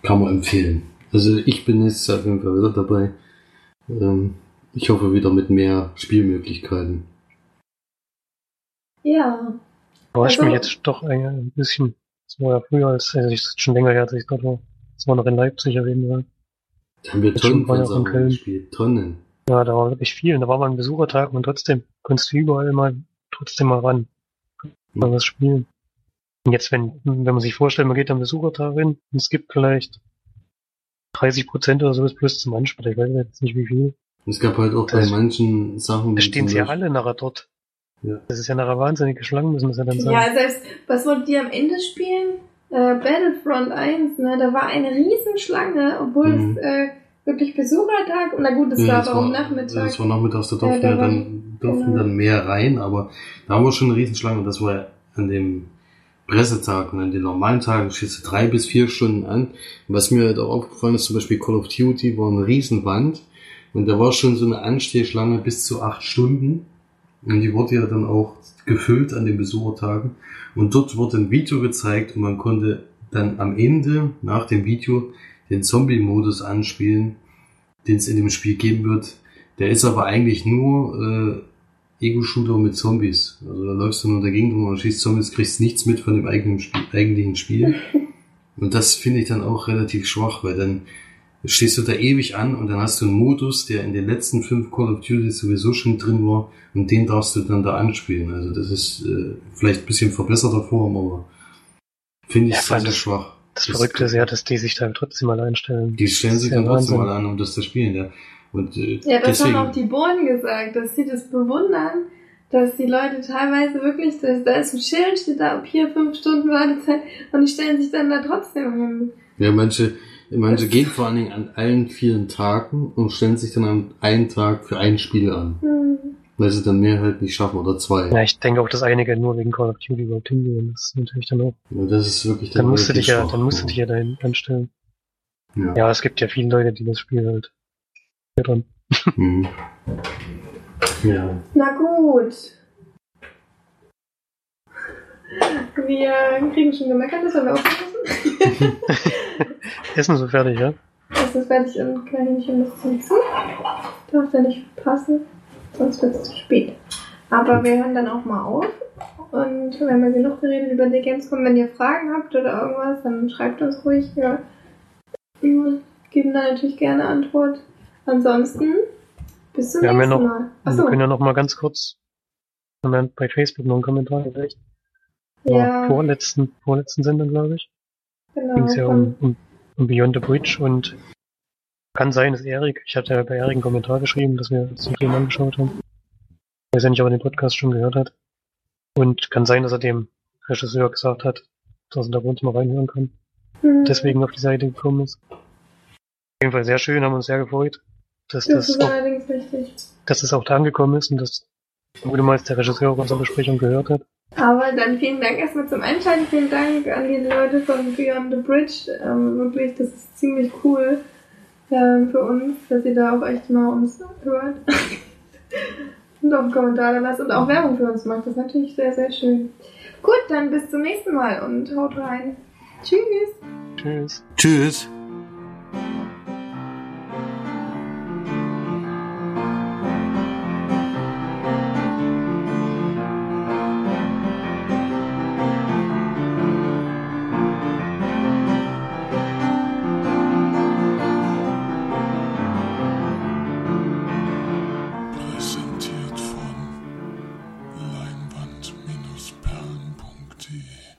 Kann man empfehlen. Also ich bin jetzt auf jeden Fall wieder dabei. Ähm, ich hoffe wieder mit mehr Spielmöglichkeiten. Ja. Überrascht Also- mich jetzt doch ein, bisschen. Das war ja früher, als also ich ist schon länger her, als ich dort war. Das war noch in Leipzig auf jeden Fall. Da haben wir Jetzt Tonnen von Sachen gespielt. Tonnen. Ja, da war wirklich viel. Und da war mal ein Besuchertag und trotzdem konntest du überall mal trotzdem mal ran. Mal was spielen. Und jetzt, wenn, wenn man sich vorstellt, man geht am Besuchertag hin und es gibt vielleicht 30 Prozent oder sowas plus zum Anspiel. Ich weiß jetzt nicht wie viel. Es gab halt auch bei Das- manchen Sachen. Da stehen sie ja alle nachher dort. Ja. Das ist ja nachher wahnsinnige Schlangen, müssen wir ja dann sagen. Ja, selbst, was wolltet ihr am Ende spielen? Äh, Battlefront 1, ne? Da war eine Riesenschlange, obwohl Mhm. es äh, wirklich Besuchertag und na gut, es Ja, war aber um war- Nachmittag. Das war nachmittags, da durften Ja, da war- dann, durften genau. dann mehr rein, aber da haben wir schon eine Riesenschlange und das war ja an dem Pressetag und an den normalen Tagen stehst du drei bis vier Stunden an. Und was mir halt auch aufgefallen ist, zum Beispiel Call of Duty war eine Riesenwand und da war schon so eine Anstehschlange bis zu acht Stunden. Und die wurde ja dann auch gefüllt an den Besuchertagen. Und dort wurde ein Video gezeigt und man konnte dann am Ende, nach dem Video, den Zombie-Modus anspielen, den es in dem Spiel geben wird. Der ist aber eigentlich nur äh, Ego-Shooter mit Zombies. Also da läufst du nur dagegen rum und schießt Zombies, kriegst nichts mit von dem eigenen Spiel, eigentlichen Spiel. Und das finde ich dann auch relativ schwach, weil dann stehst du da ewig an und dann hast du einen Modus, der in den letzten fünf Call of Duty sowieso schon drin war und den darfst du dann da anspielen. Also das ist äh, vielleicht ein bisschen verbesserter Form, aber finde ich Ja, sehr, sehr das- schwach. Das Verrückte ist ja, dass die sich da trotzdem mal einstellen. Die stellen Das sich dann trotzdem mal an, um das zu spielen, ja. Und äh, Ja, das deswegen, haben auch die Bohnen gesagt, dass sie das bewundern, dass die Leute teilweise wirklich, dass, da ist ein Schild, steht da, ab hier fünf Stunden Wartezeit und die stellen sich dann da trotzdem hin. ja, manche, manche gehen vor allen Dingen an allen vielen Tagen und stellen sich dann an einen Tag für ein Spiel an, Hm. weil sie dann mehr halt nicht schaffen oder zwei. Ja, ich denke auch, dass einige nur wegen Call of Duty überhaupt hingehen. Das ist natürlich dann auch. Und das ist wirklich Dann musst du dich ja, dann musst du dich ja dahin anstellen. Ja. Ja, es gibt ja viele Leute, die das Spiel halt dran. Mhm. ja. Na gut. Wir kriegen schon gemeckert, das haben wir aufgeschlossen. Essen so fertig, ja? Das ist fertig und Kaninchen muss zum Zug. Darf er nicht verpassen, sonst wird es zu spät. Aber wir hören dann auch mal auf. Und wenn wir genug geredet über die Gamescom, wenn ihr Fragen habt oder irgendwas, dann schreibt uns ruhig. Wir geben da natürlich gerne Antwort. Ansonsten, bis zum Wir ja nächsten noch- Mal. Achso, wir können ja noch mal ganz kurz haben bei Facebook noch einen Kommentar gekriegt. ja, Vorletzten, vorletzten Sendung, glaube ich. genau. Ging es ja um, um, um Beyond the Bridge und kann sein, dass Erik, ich hatte ja bei Erik einen Kommentar geschrieben, dass wir uns den Film angeschaut haben. Ich weiß ja nicht, ob er den Podcast schon gehört hat. Und kann sein, dass er dem Regisseur gesagt hat, dass er da bei uns mal reinhören kann. Hm, Deswegen auf die Seite gekommen ist. Auf jeden Fall sehr schön, haben uns sehr gefreut, dass Das das, ist auch, allerdings richtig. dass das auch da angekommen ist und dass Gudemals der Regisseur auch unsere Besprechung gehört hat. Aber dann vielen Dank erstmal zum Einschalten. Vielen Dank an die Leute von Beyond the Bridge. Ähm, wirklich, das ist ziemlich cool ähm, für uns, dass ihr da auch echt mal uns hört. und auch einen Kommentar da lasst und auch Werbung für uns macht. Das ist natürlich sehr, sehr schön. Gut, dann bis zum nächsten Mal und haut rein. Tschüss. Tschüss. Tschüss.